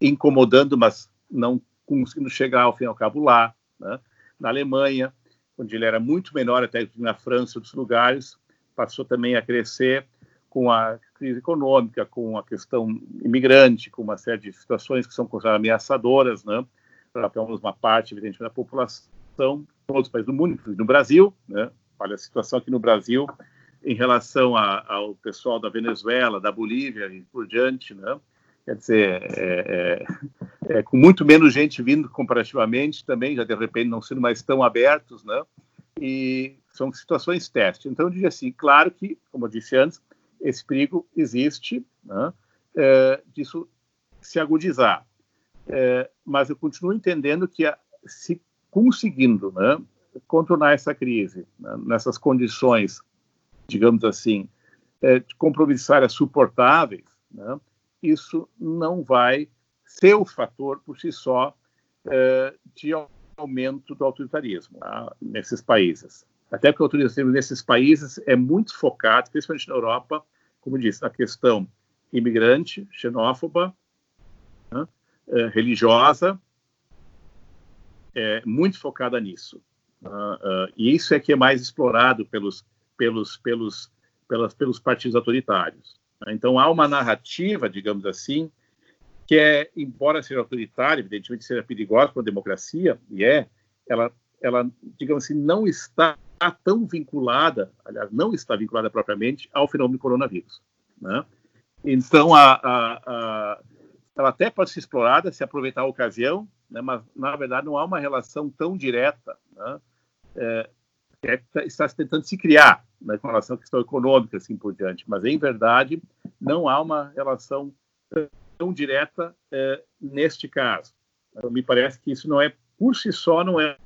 incomodando, mas não conseguindo chegar ao fim ao cabo lá. Né? Na Alemanha, onde ele era muito menor até na França e outros lugares, passou também a crescer com a crise econômica, com a questão imigrante, com uma série de situações que são consideradas ameaçadoras, né, para uma parte, evidente, da população, outros países do mundo, inclusive no Brasil, né, olha a situação aqui no Brasil em relação a, ao pessoal da Venezuela, da Bolívia e por diante, né, quer dizer, é, é, é, com muito menos gente vindo comparativamente também, já de repente não sendo mais tão abertos, né? E são situações teste. Então, eu diria assim, claro que, como eu disse antes, esse perigo existe, né? É, disso se agudizar. É, mas eu continuo entendendo que a, se conseguindo né, contornar essa crise né, nessas condições, digamos assim, é, compromissárias suportáveis, né, isso não vai ser o fator por si só é, de aumento do autoritarismo tá, nesses países. Até porque o autoritarismo nesses países é muito focado, principalmente na Europa, como disse, na questão imigrante, xenófoba, né, é, religiosa, é, muito focada nisso. Uh, uh, e isso é que é mais explorado pelos, pelos, pelos, pelas, pelos partidos autoritários. Então, há uma narrativa, digamos assim, que é, embora seja autoritária, evidentemente seja perigosa para a democracia, e é, ela, ela, digamos assim, não está tão vinculada, aliás, não está vinculada propriamente ao fenômeno do coronavírus. Né? Então, a, a, a, ela até pode ser explorada, se aproveitar a ocasião, né? mas, na verdade, não há uma relação tão direta né? é, é, está se tentando se criar né, com relação à questão econômica, assim por diante. Mas, em verdade, não há uma relação tão direta é, neste caso. Me parece que isso não é, por si só, não é,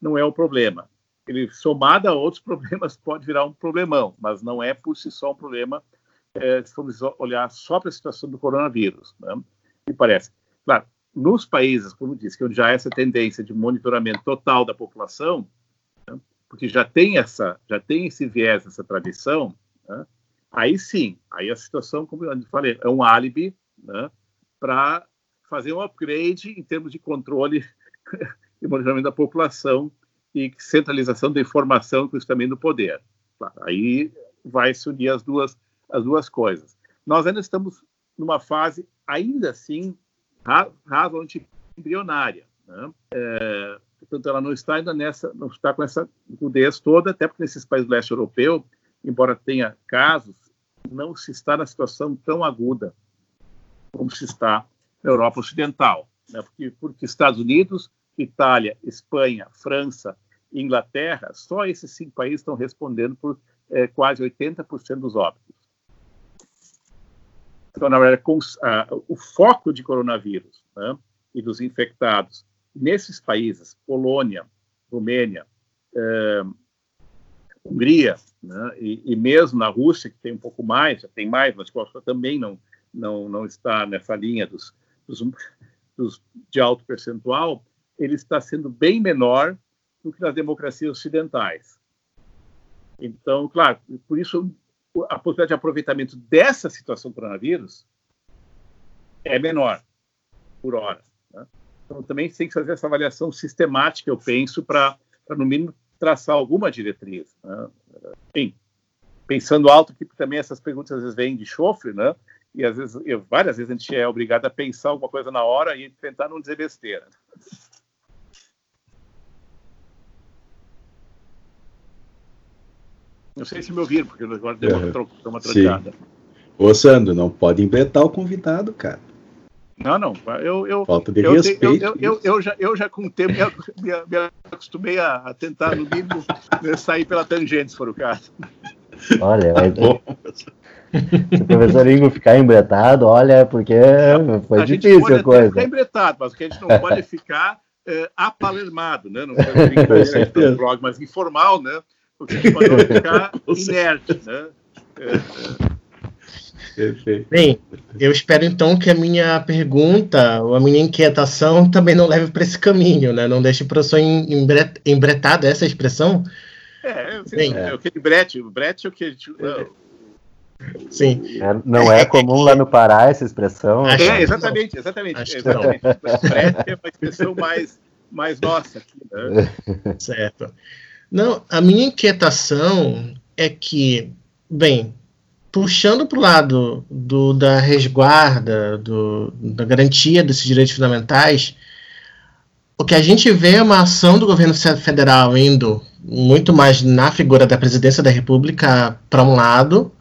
não é o problema. Ele, somado a outros problemas, pode virar um problemão, mas não é por si só um problema é, se formos olhar só para a situação do coronavírus. Né? Me parece. Claro, nos países, como disse, onde já há essa tendência de monitoramento total da população, porque já tem essa, já tem esse viés, essa tradição, né, aí sim, aí a situação, como eu falei, é um álibi né, para fazer um upgrade em termos de controle e monitoramento da população e centralização da informação, inclusive também do poder. Aí vai se unir as duas, as duas coisas. Nós ainda estamos numa fase, ainda assim, razoavelmente embrionária. Né? É, portanto, ela não está ainda nessa, não está com essa rudez toda, até porque nesses países do leste europeu, embora tenha casos, não se está na situação tão aguda como se está na Europa Ocidental. Né? Porque, porque Estados Unidos, Itália, Espanha, França, Inglaterra, só esses cinco países estão respondendo por é, quase 80% dos óbitos. Então, na verdade, com, o foco de coronavírus né, e dos infectados nesses países, Polônia, Romênia, é, Hungria, né, e, e, mesmo na Rússia, que tem um pouco mais, já tem mais, mas também não, não, não está nessa linha dos, dos, dos, de alto percentual, ele está sendo bem menor do que nas democracias ocidentais. Então, claro, por isso a possibilidade de aproveitamento dessa situação do coronavírus é menor por hora. Né? Então, também tem que fazer essa avaliação sistemática, eu penso, para, no mínimo, traçar alguma diretriz. Né? Enfim, pensando alto, que também essas perguntas às vezes vêm de chofre, né? E às vezes, eu, várias vezes a gente é obrigado a pensar alguma coisa na hora e tentar não dizer besteira. Não sei se me ouviram, porque agora deu uma, tro uma trancada. Ô, Sandro, não pode embretar o convidado, cara. Não, não. Eu, eu, Falta de eu, respeito. Eu, eu, eu, já, eu já com o tempo me, me, me acostumei a, a, tentar, no mínimo, né, sair pela tangente, se for o caso. Olha, mas... se o professor Ingo ficar embretado, olha, porque foi a difícil a coisa. ficar embretado, mas o que a gente não pode ficar é, apalermado, né? Não pode blog, mas informal, né? porque a gente pode ficar inerte, né? É, é. Bem, eu espero então que a minha pergunta, ou a minha inquietação também não leve para esse caminho, né? Não deixe o professor embretado, essa expressão? É, Bem, é, o que brete, o brete é o que gente... Sim. É, não é comum lá no Pará essa expressão? É, exatamente, exatamente. exatamente. Brete é uma expressão mais, mais nossa aqui, né? Certo. Não, a minha inquietação é que, bem, puxando para o lado do, da resguarda, do, da garantia desses direitos fundamentais, o que a gente vê é uma ação do governo federal indo muito mais na figura da presidência da República para um lado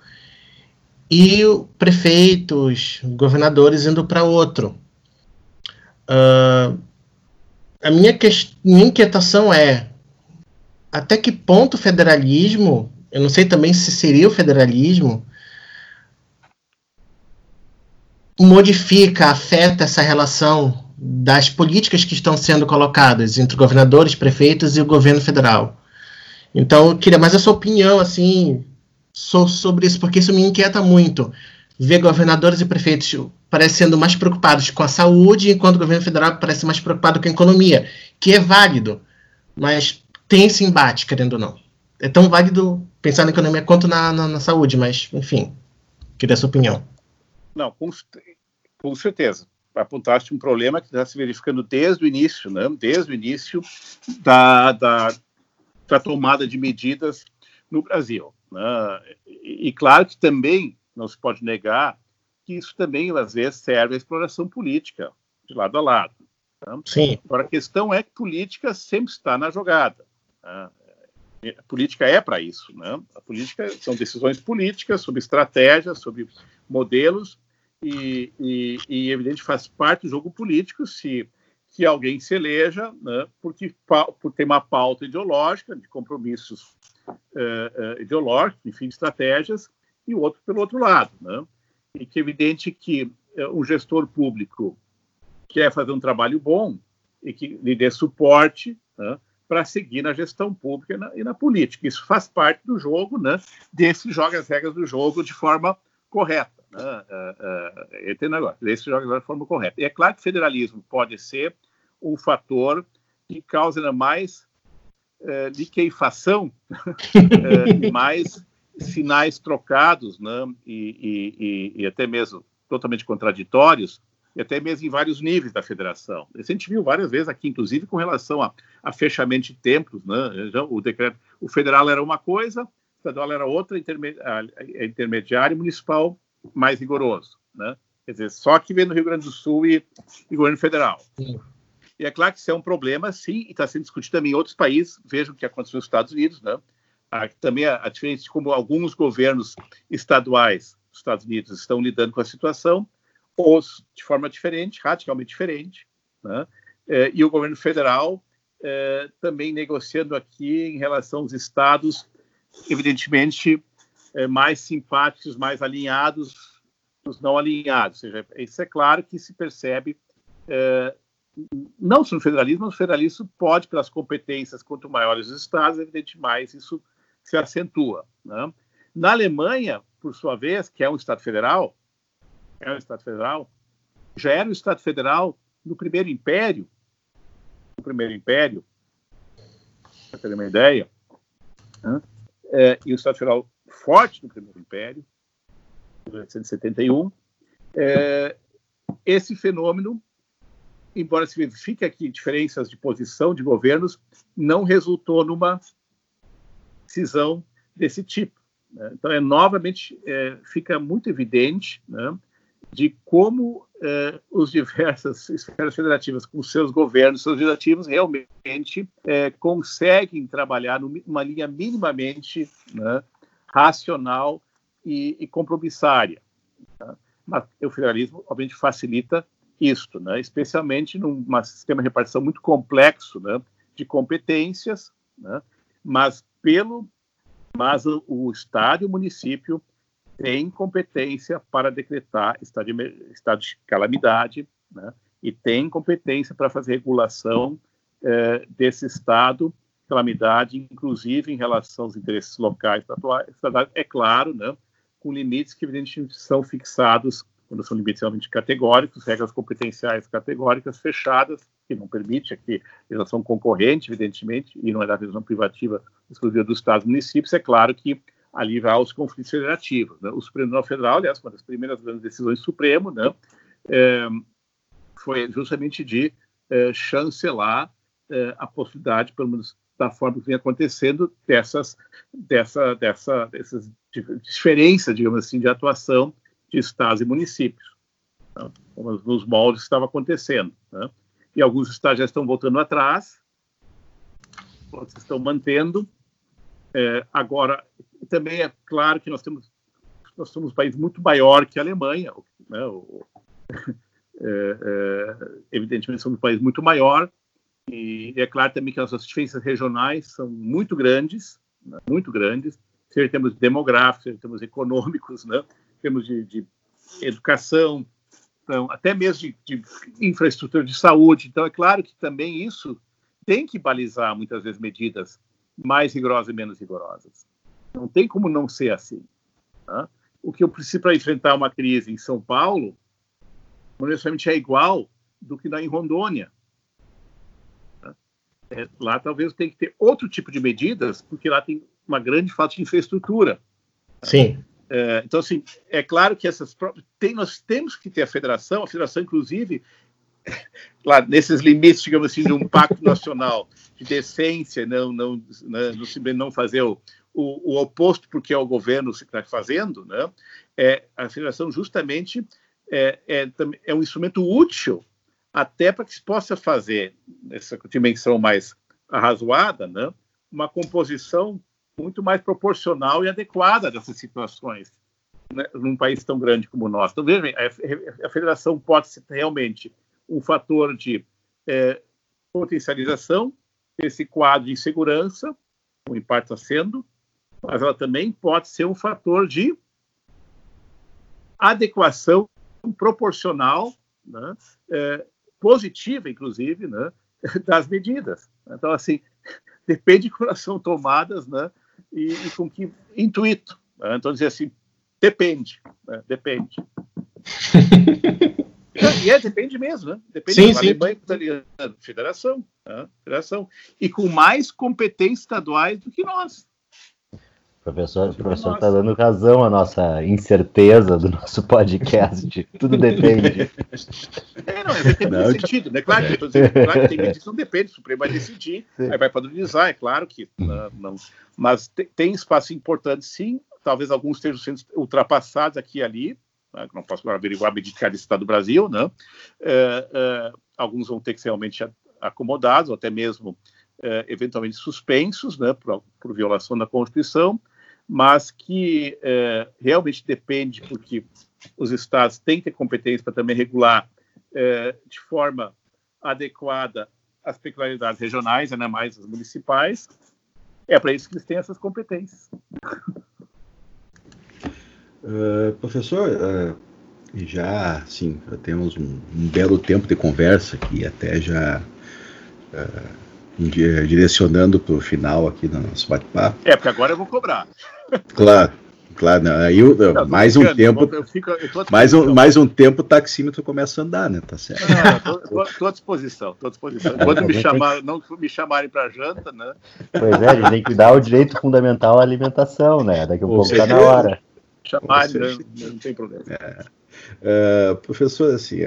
e prefeitos, governadores indo para outro. Uh, a minha, minha inquietação é até que ponto o federalismo, eu não sei também se seria o federalismo, modifica, afeta essa relação das políticas que estão sendo colocadas entre governadores, prefeitos e o governo federal. Então, eu queria mais a sua opinião, assim, so, sobre isso, porque isso me inquieta muito. Ver governadores e prefeitos parecendo mais preocupados com a saúde, enquanto o governo federal parece mais preocupado com a economia, que é válido, mas tem esse embate, querendo ou não. É tão válido pensar na economia quanto na, na, na saúde, mas, enfim, queria a sua opinião. Não, com, com certeza. Apontaste um problema que está se verificando desde o início, né? desde o início da, da, da tomada de medidas no Brasil. Né? E, e, claro que também não se pode negar que isso também, às vezes, serve à exploração política, de lado a lado. Né? Sim. Agora, a questão é que política sempre está na jogada. Né? A política é para isso. Né? A política são decisões políticas sobre estratégias, sobre modelos, e, e, e evidente faz parte do jogo político se que alguém se eleja, né, porque por ter uma pauta ideológica, de compromissos uh, uh, ideológicos, enfim, de estratégias, e o outro pelo outro lado, né? E que é evidente que uh, um gestor público quer fazer um trabalho bom e que lhe dê suporte né, para seguir na gestão pública e na, e na, política. Isso faz parte do jogo, né? Desse joga as regras do jogo de forma correta. Né? Uh, uh, tem negócio, esse joga de forma correta. E é claro que o federalismo pode ser um fator que causa ainda mais uh, liquefação uh, e mais sinais trocados né? E, e, e, até mesmo totalmente contraditórios, e até mesmo em vários níveis da federação. Isso a gente viu várias vezes aqui, inclusive com relação a, a fechamento de templos. Né? O, decreto, o federal era uma coisa, o estadual era outra, intermediário municipal mais rigoroso, né? Quer dizer, só que vem no Rio Grande do Sul e, e governo federal. Sim. E é claro que isso é um problema, sim, e está sendo discutido também em outros países. Vejam o que aconteceu nos Estados Unidos, né? Também a, a diferença de como alguns governos estaduais dos Estados Unidos estão lidando com a situação, ou de forma diferente, radicalmente diferente, né? É, e o governo federal é, também negociando aqui em relação aos estados, evidentemente é, mais simpáticos, mais alinhados dos não alinhados. Ou seja, isso é claro que se percebe, é, não só no federalismo, mas o federalismo pode, pelas competências, quanto maiores os estados, evidente mais isso se acentua. Né? Na Alemanha, por sua vez, que é um estado federal, é um estado federal, já era um estado federal no primeiro império, no primeiro império, para ter uma ideia, né? é, e o estado federal forte no Primeiro Império, 1871. É, esse fenômeno, embora se verifique aqui diferenças de posição de governos, não resultou numa cisão desse tipo. Né? Então, é novamente é, fica muito evidente né, de como é, os diversas esferas federativas, com seus governos, seus legislativos, realmente é, conseguem trabalhar numa linha minimamente né, racional e, e compromissária. Tá? Mas o federalismo, obviamente, facilita isto, né? especialmente num sistema de repartição muito complexo né? de competências, né? mas pelo mas o, o Estado e o município têm competência para decretar estado de, estado de calamidade né? e têm competência para fazer regulação eh, desse Estado calamidade, inclusive em relação aos interesses locais estaduais, é claro, né, com limites que evidentemente são fixados quando são limites realmente categóricos, regras competenciais categóricas fechadas, que não permite aqui legislação concorrente, evidentemente, e não é da legislação privativa exclusiva dos estados e municípios, é claro que ali vai os conflitos federativos. Né? O Supremo Tribunal Federal, aliás, uma das primeiras grandes decisões do Supremo, né, é, foi justamente de é, chancelar é, a possibilidade, pelo menos da forma que vem acontecendo dessas, dessa, dessa, dessas diferenças, digamos assim, de atuação de estados e municípios, como nos moldes que estava acontecendo. Né? E alguns estados já estão voltando atrás, outros estão mantendo. É, agora, também é claro que nós temos nós somos um país muito maior que a Alemanha, né? o, é, é, evidentemente, somos um país muito maior, e é claro também que as nossas diferenças regionais são muito grandes, né, muito grandes, seja em termos demográficos, seja em termos econômicos, né, em termos de, de educação, então, até mesmo de, de, infraestrutura de saúde. Então, é claro que também isso tem que balizar, muitas vezes, medidas mais rigorosas e menos rigorosas. Não tem como não ser assim. Tá? O que eu preciso para enfrentar uma crise em São Paulo, não necessariamente é igual do que em Rondônia. É, lá talvez tenha que ter outro tipo de medidas, porque lá tem uma grande falta de infraestrutura. Sim. É, então, assim, é claro que essas tem, nós temos que ter a federação, a federação, inclusive, lá nesses limites, digamos assim, de um pacto nacional de decência, não, não, não, não, não fazer o, o, o, oposto porque é o governo que está fazendo, né? É, a federação justamente é, é, é um instrumento útil até para que se possa fazer nessa dimensão mais arrazoada, né? Uma composição muito mais proporcional e adequada dessas situações né, num país tão grande como o nosso. Então, vejam, a, a federação pode ser realmente um fator de é, potencialização desse quadro de insegurança, o impacto está sendo, mas ela também pode ser um fator de adequação proporcional, né, é, positiva, inclusive, né, das medidas. Então, assim, depende de como são tomadas né, e, e com que intuito. Né? Então, dizer assim, depende, né, depende. e é, depende mesmo, né? Depende sim, da sim. Alemanha italiana, federação, né? federação. E com mais competências estaduais do que nós. Professor, o professor está dando razão à nossa incerteza do nosso podcast. Tudo depende. É, não, é, tem não, sentido, né? Claro que, dizendo, claro que tem medidas que não depende, o Supremo vai decidir, sim. aí vai padronizar, é claro que não, não. Mas tem, tem espaço importante, sim. Talvez alguns estejam sendo ultrapassados aqui e ali, né? não posso averiguar a medida que está do Brasil, né? É, é, alguns vão ter que ser realmente acomodados, ou até mesmo é, eventualmente suspensos, né, por, por violação da Constituição mas que é, realmente depende, porque os estados têm que ter competência para também regular é, de forma adequada as peculiaridades regionais, ainda mais as municipais. É para isso que eles têm essas competências. Uh, professor, uh, já sim, já temos um, um, belo tempo de conversa aqui, até já uh, direcionando para o final aqui do nosso bate-papo. É, porque agora eu vou cobrar. Claro, claro. Não, aí eu, não, mais um tempo. Eu fico, eu mais, um, mais um tempo o taxímetro começa a andar, né? Tá certo. Estou à disposição, estou à disposição. Quando me chamar, não me chamarem para janta, né? Pois é, a gente tem que dar o direito fundamental à alimentação, né? Daqui a pouco está na hora. Chamarem, não, não tem problema. É. Uh, professor, assim,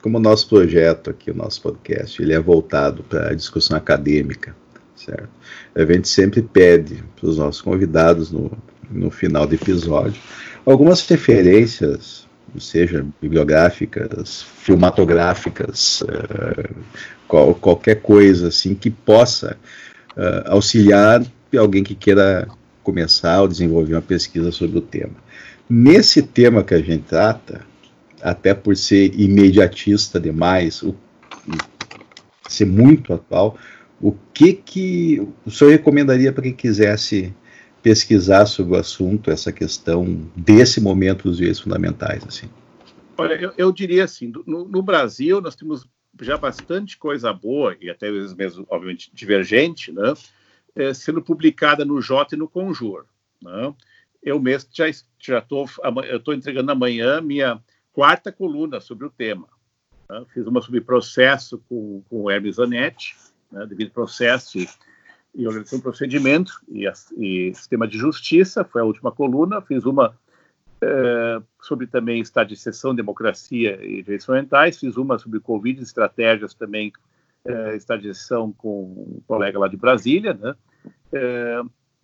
como o nosso projeto aqui, o nosso podcast, ele é voltado para a discussão acadêmica, certo? A gente sempre pede para os nossos convidados, no, no final do episódio, algumas referências, seja bibliográficas, filmatográficas, uh, qual, qualquer coisa assim que possa uh, auxiliar alguém que queira começar ou desenvolver uma pesquisa sobre o tema. Nesse tema que a gente trata, até por ser imediatista demais, o, ser muito atual, o que que o senhor recomendaria para quem quisesse pesquisar sobre o assunto, essa questão desse momento dos direitos fundamentais, assim? Olha, eu, eu diria assim, no, no, Brasil nós temos já bastante coisa boa e até mesmo, obviamente, divergente, né, é, sendo publicada no J e no Conjur, né? eu mesmo já já estou eu estou entregando amanhã minha quarta coluna sobre o tema. Né? Fiz uma sobre processo com, com o Hermes Zanetti, né, devido processo e, organização do procedimento e, e, sistema de justiça, foi a última coluna. Fiz uma é, sobre também estado de exceção, democracia e direitos fundamentais. Fiz uma sobre Covid, estratégias também, é, estado de exceção com um colega lá de Brasília, né? É,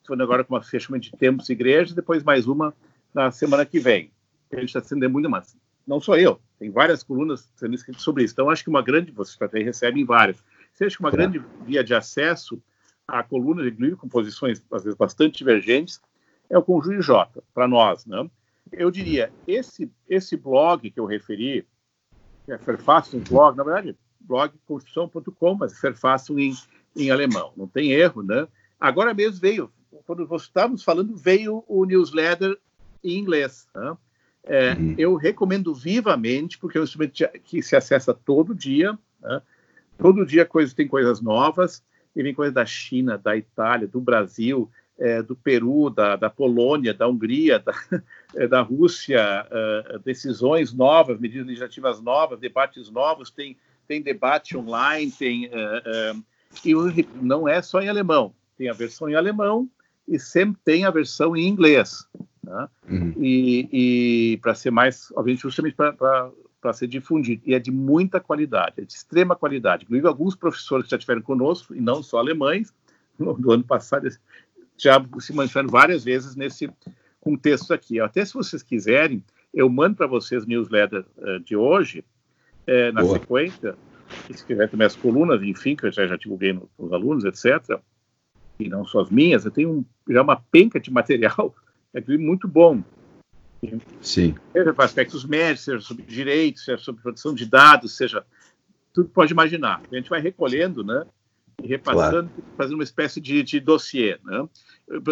agora com uma fechamento de tempos e igrejas, depois mais uma na semana que vem. A gente está sendo muito mais. Não sou eu, tem várias colunas sendo escritas sobre isso. Então, acho que uma grande, vocês até recebem várias. Você acha que uma grande via de acesso à coluna de Glírio, com posições, às vezes, bastante divergentes, é o Conjunto J, para nós, né? Eu diria, esse, esse blog que eu referi, que é um blog, na verdade, blog construção.com, mas Fairfax em, em alemão, não tem erro, né? Agora mesmo veio, quando nós estávamos falando, veio o newsletter em inglês. Né? É, uhum. Eu recomendo vivamente, porque é um instrumento que se acessa todo dia, né? todo dia coisa, tem coisas novas, e vem coisa da China, da Itália, do Brasil, é, do Peru, da, da, Polônia, da Hungria, da, é, da Rússia, uh, decisões novas, medidas legislativas novas, debates novos, tem, tem debate online, tem uh, uh, e não é só em alemão, tem a versão em alemão e sempre tem a versão em inglês, tá? uhum. e, e para ser mais, obviamente, justamente para ser difundido, e é de muita qualidade, é de extrema qualidade, inclusive alguns professores que já tiveram conosco, e não só alemães, no, no ano passado, já se manifestaram várias vezes nesse contexto aqui. Até se vocês quiserem, eu mando para vocês newsletter uh, de hoje, uh, na Boa. sequência, se quiser também as colunas, enfim, que eu já, já divulguei nos no alunos, etc., e não só as minhas, eu tenho um, já uma penca de material é muito bom. Sim. Seja para aspectos médicos, seja sobre direitos, seja sobre produção de dados, seja tudo pode imaginar. A gente vai recolhendo, né? E repassando, claro. fazendo uma espécie de, de dossiê, né?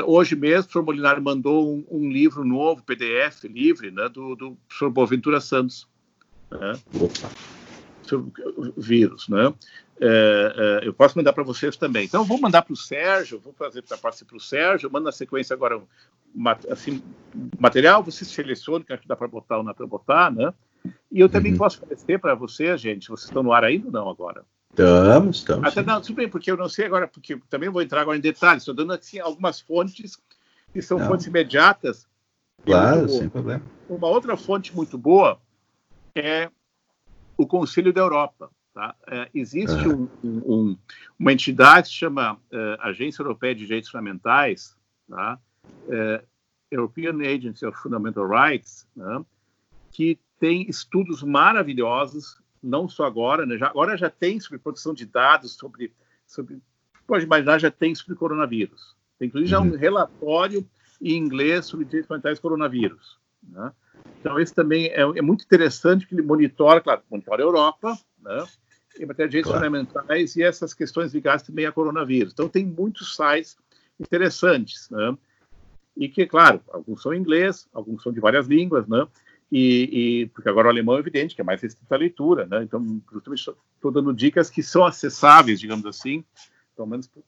Hoje mesmo, o professor Molinar mandou um, um, livro novo, PDF livre, né, do, do professor Boaventura Santos, né, sobre o vírus. Né. É, é, eu posso mandar para vocês também. Então, vou mandar para o Sérgio, vou fazer para parte para o Sérgio, mando na sequência agora assim, material, você seleciona que dá para botar ou não para botar, né? E eu também uhum. posso oferecer para vocês, gente, vocês estão no ar ainda ou não agora? Estamos, estamos. Até não, tudo bem, porque eu não sei agora, porque também vou entrar agora em detalhes, estou dando assim, algumas fontes que são não. fontes imediatas. Claro, sem problema. Uma outra fonte muito boa é o Conselho da Europa. Tá? É, existe uhum. um, um, uma entidade que se chama uh, Agência Europeia de Direitos Fundamentais, tá? uh, European Agency of Fundamental Rights, né? que tem estudos maravilhosos não só agora, né? já, agora já tem sobre produção de dados, sobre, sobre pode imaginar, já tem sobre coronavírus. Tem inclusive já um uhum. relatório em inglês sobre direitos fundamentais coronavírus. Né? Então, esse também é, é, muito interessante que ele monitora, claro, monitora a Europa, né? Em matéria de direitos claro. fundamentais e essas questões ligadas também a coronavírus. Então, tem muitos sites interessantes, né? E que, claro, alguns são em inglês, alguns são de várias línguas, né? E, e, porque agora o alemão é evidente que é mais restrito à leitura, né? Então, justamente estou dando dicas que são acessáveis, digamos assim, pelo menos para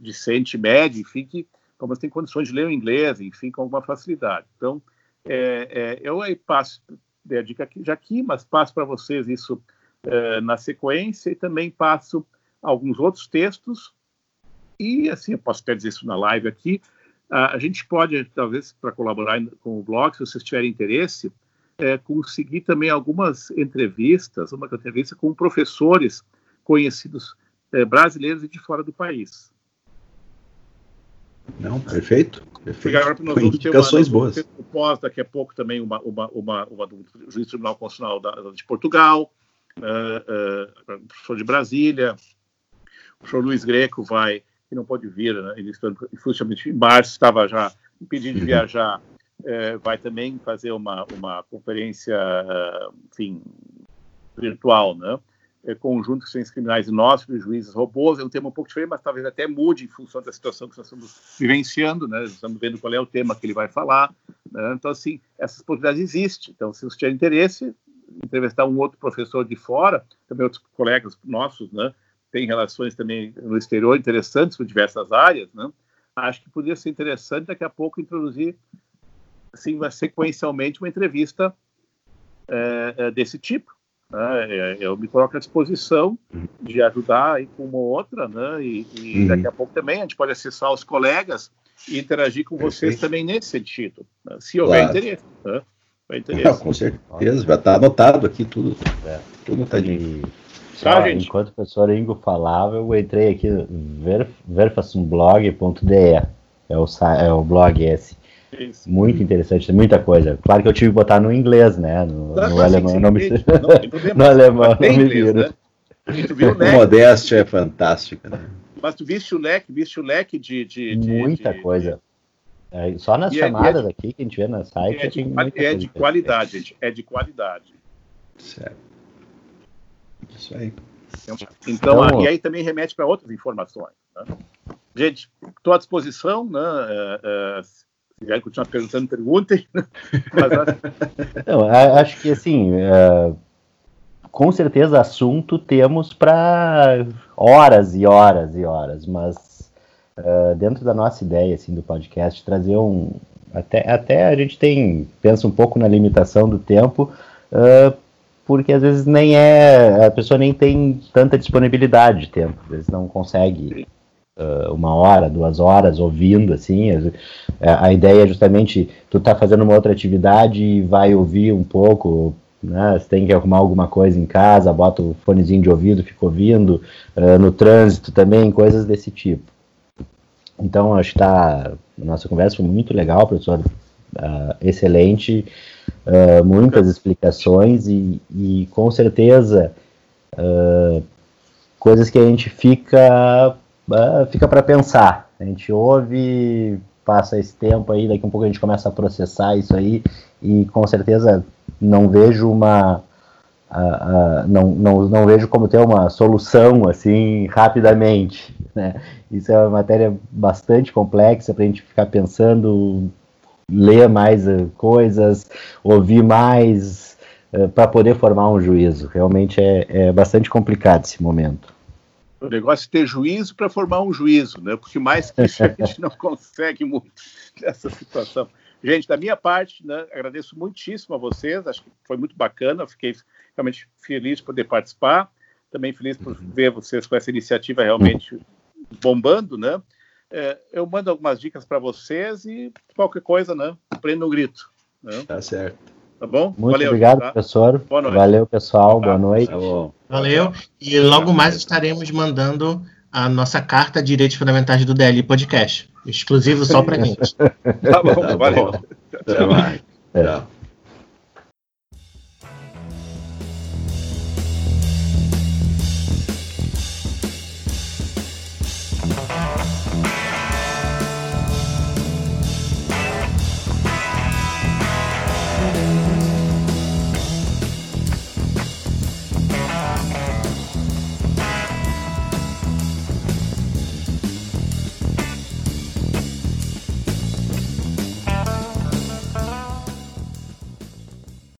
discente médio, enfim, que pelo menos tem condições de ler o inglês, enfim, com alguma facilidade. Então, é, é, eu aí passo, dei a dica aqui, já aqui, mas passo para vocês isso é, na sequência e também passo alguns outros textos e, assim, eu posso até dizer isso na live aqui, a gente pode, talvez, para colaborar com o blog, se vocês tiverem interesse, é, conseguir também algumas entrevistas, uma entrevista com professores conhecidos é, brasileiros e de fora do país. Não, perfeito. perfeito. Agora, nós vamos indicações uma, boas. Pós, daqui a pouco também uma, uma, uma, uma do Juiz Tribunal Constitucional da, de Portugal, uh, uh, professor de Brasília, o professor Luiz Greco vai que não pode vir, né? ele infelizmente em março estava já impedido de viajar, é, vai também fazer uma, uma conferência, enfim, virtual, né? É, conjunto de criminais e nós, juízes robôs, é um tema um pouco diferente, mas talvez até mude em função da situação que nós estamos vivenciando, né? Estamos vendo qual é o tema que ele vai falar, né? Então, assim, essas possibilidades existem. Então, se você tiver interesse, entrevistar um outro professor de fora, também outros colegas nossos, né? tem relações também no exterior interessantes com diversas áreas, né? Acho que poderia ser interessante daqui a pouco introduzir, assim, sequencialmente uma entrevista é, é, desse tipo. Né? É, eu me coloco à disposição de ajudar aí com uma ou outra, né? E, e uhum. daqui a pouco também a gente pode acessar os colegas e interagir com vocês também nesse sentido, né? se houver claro. interesse. Né? Interesse. Com certeza, vai estar anotado aqui tudo, é, tudo anotadinho. Tá, gente? Enquanto o professor Ingo falava, eu entrei aqui ver, verfassumblog.de. É o, é o blog esse. Isso. Muito interessante, muita coisa. Claro que eu tive que botar no inglês, né? No, no alemão, não me... não, no alemão, não me viro. Né? A modéstia é fantástica, né? Mas tu viste o leque, viste o leque de. de, de muita de, coisa. É, só nas e chamadas é, é aqui que a gente vê na site. É de, é de qualidade, gente. É de qualidade. Certo. Isso aí. Então, então, então e aí também remete para outras informações. Né? Gente, estou à disposição, né? É, é, se quiserem continuar perguntando, perguntem. Mas acho... Não, acho que assim, é, com certeza assunto temos para horas e horas e horas, mas uh, dentro da nossa ideia assim do podcast trazer um até, até a gente tem pensa um pouco na limitação do tempo uh, porque às vezes nem é a pessoa nem tem tanta disponibilidade de tempo às vezes não consegue uh, uma hora duas horas ouvindo assim a, ideia é justamente tu tá fazendo uma outra atividade e vai ouvir um pouco né? Tem que arrumar alguma coisa em casa, bota o fonezinho de ouvido, fica ouvindo, uh, no trânsito também, coisas desse tipo. Então, acho que tá, a nossa conversa foi muito legal, professor, uh, excelente, uh, muitas explicações e, e com certeza coisas que a gente fica, fica para pensar. A gente ouve, passa esse tempo aí, daqui a um pouco a gente começa a processar isso aí e com certeza não vejo uma uh, uh, não, não, não vejo como ter uma solução assim rapidamente. Né? Isso é uma matéria bastante complexa para a gente ficar pensando, ler mais uh, coisas, ouvir mais uh, para poder formar um juízo. Realmente é, é bastante complicado esse momento. O negócio é ter juízo para formar um juízo, né? Porque mais que isso a gente não consegue muito nessa situação. Gente, da minha parte, né, agradeço muitíssimo a vocês, acho que foi muito bacana, fiquei realmente feliz de poder participar, também feliz por uhum. ver vocês com essa iniciativa realmente bombando, né? É, eu mando algumas dicas para vocês e qualquer coisa, né? Prenda um grito. Né? Tá certo. Tá bom? Muito Valeu, obrigado, tá? professor. Boa noite. Valeu, pessoal. Tá. Boa noite. Tá Valeu. E logo mais estaremos mandando a nossa carta de direitos fundamentais do DL Podcast. Exclusivo só para gente. tá bom, valeu. Até mais. É.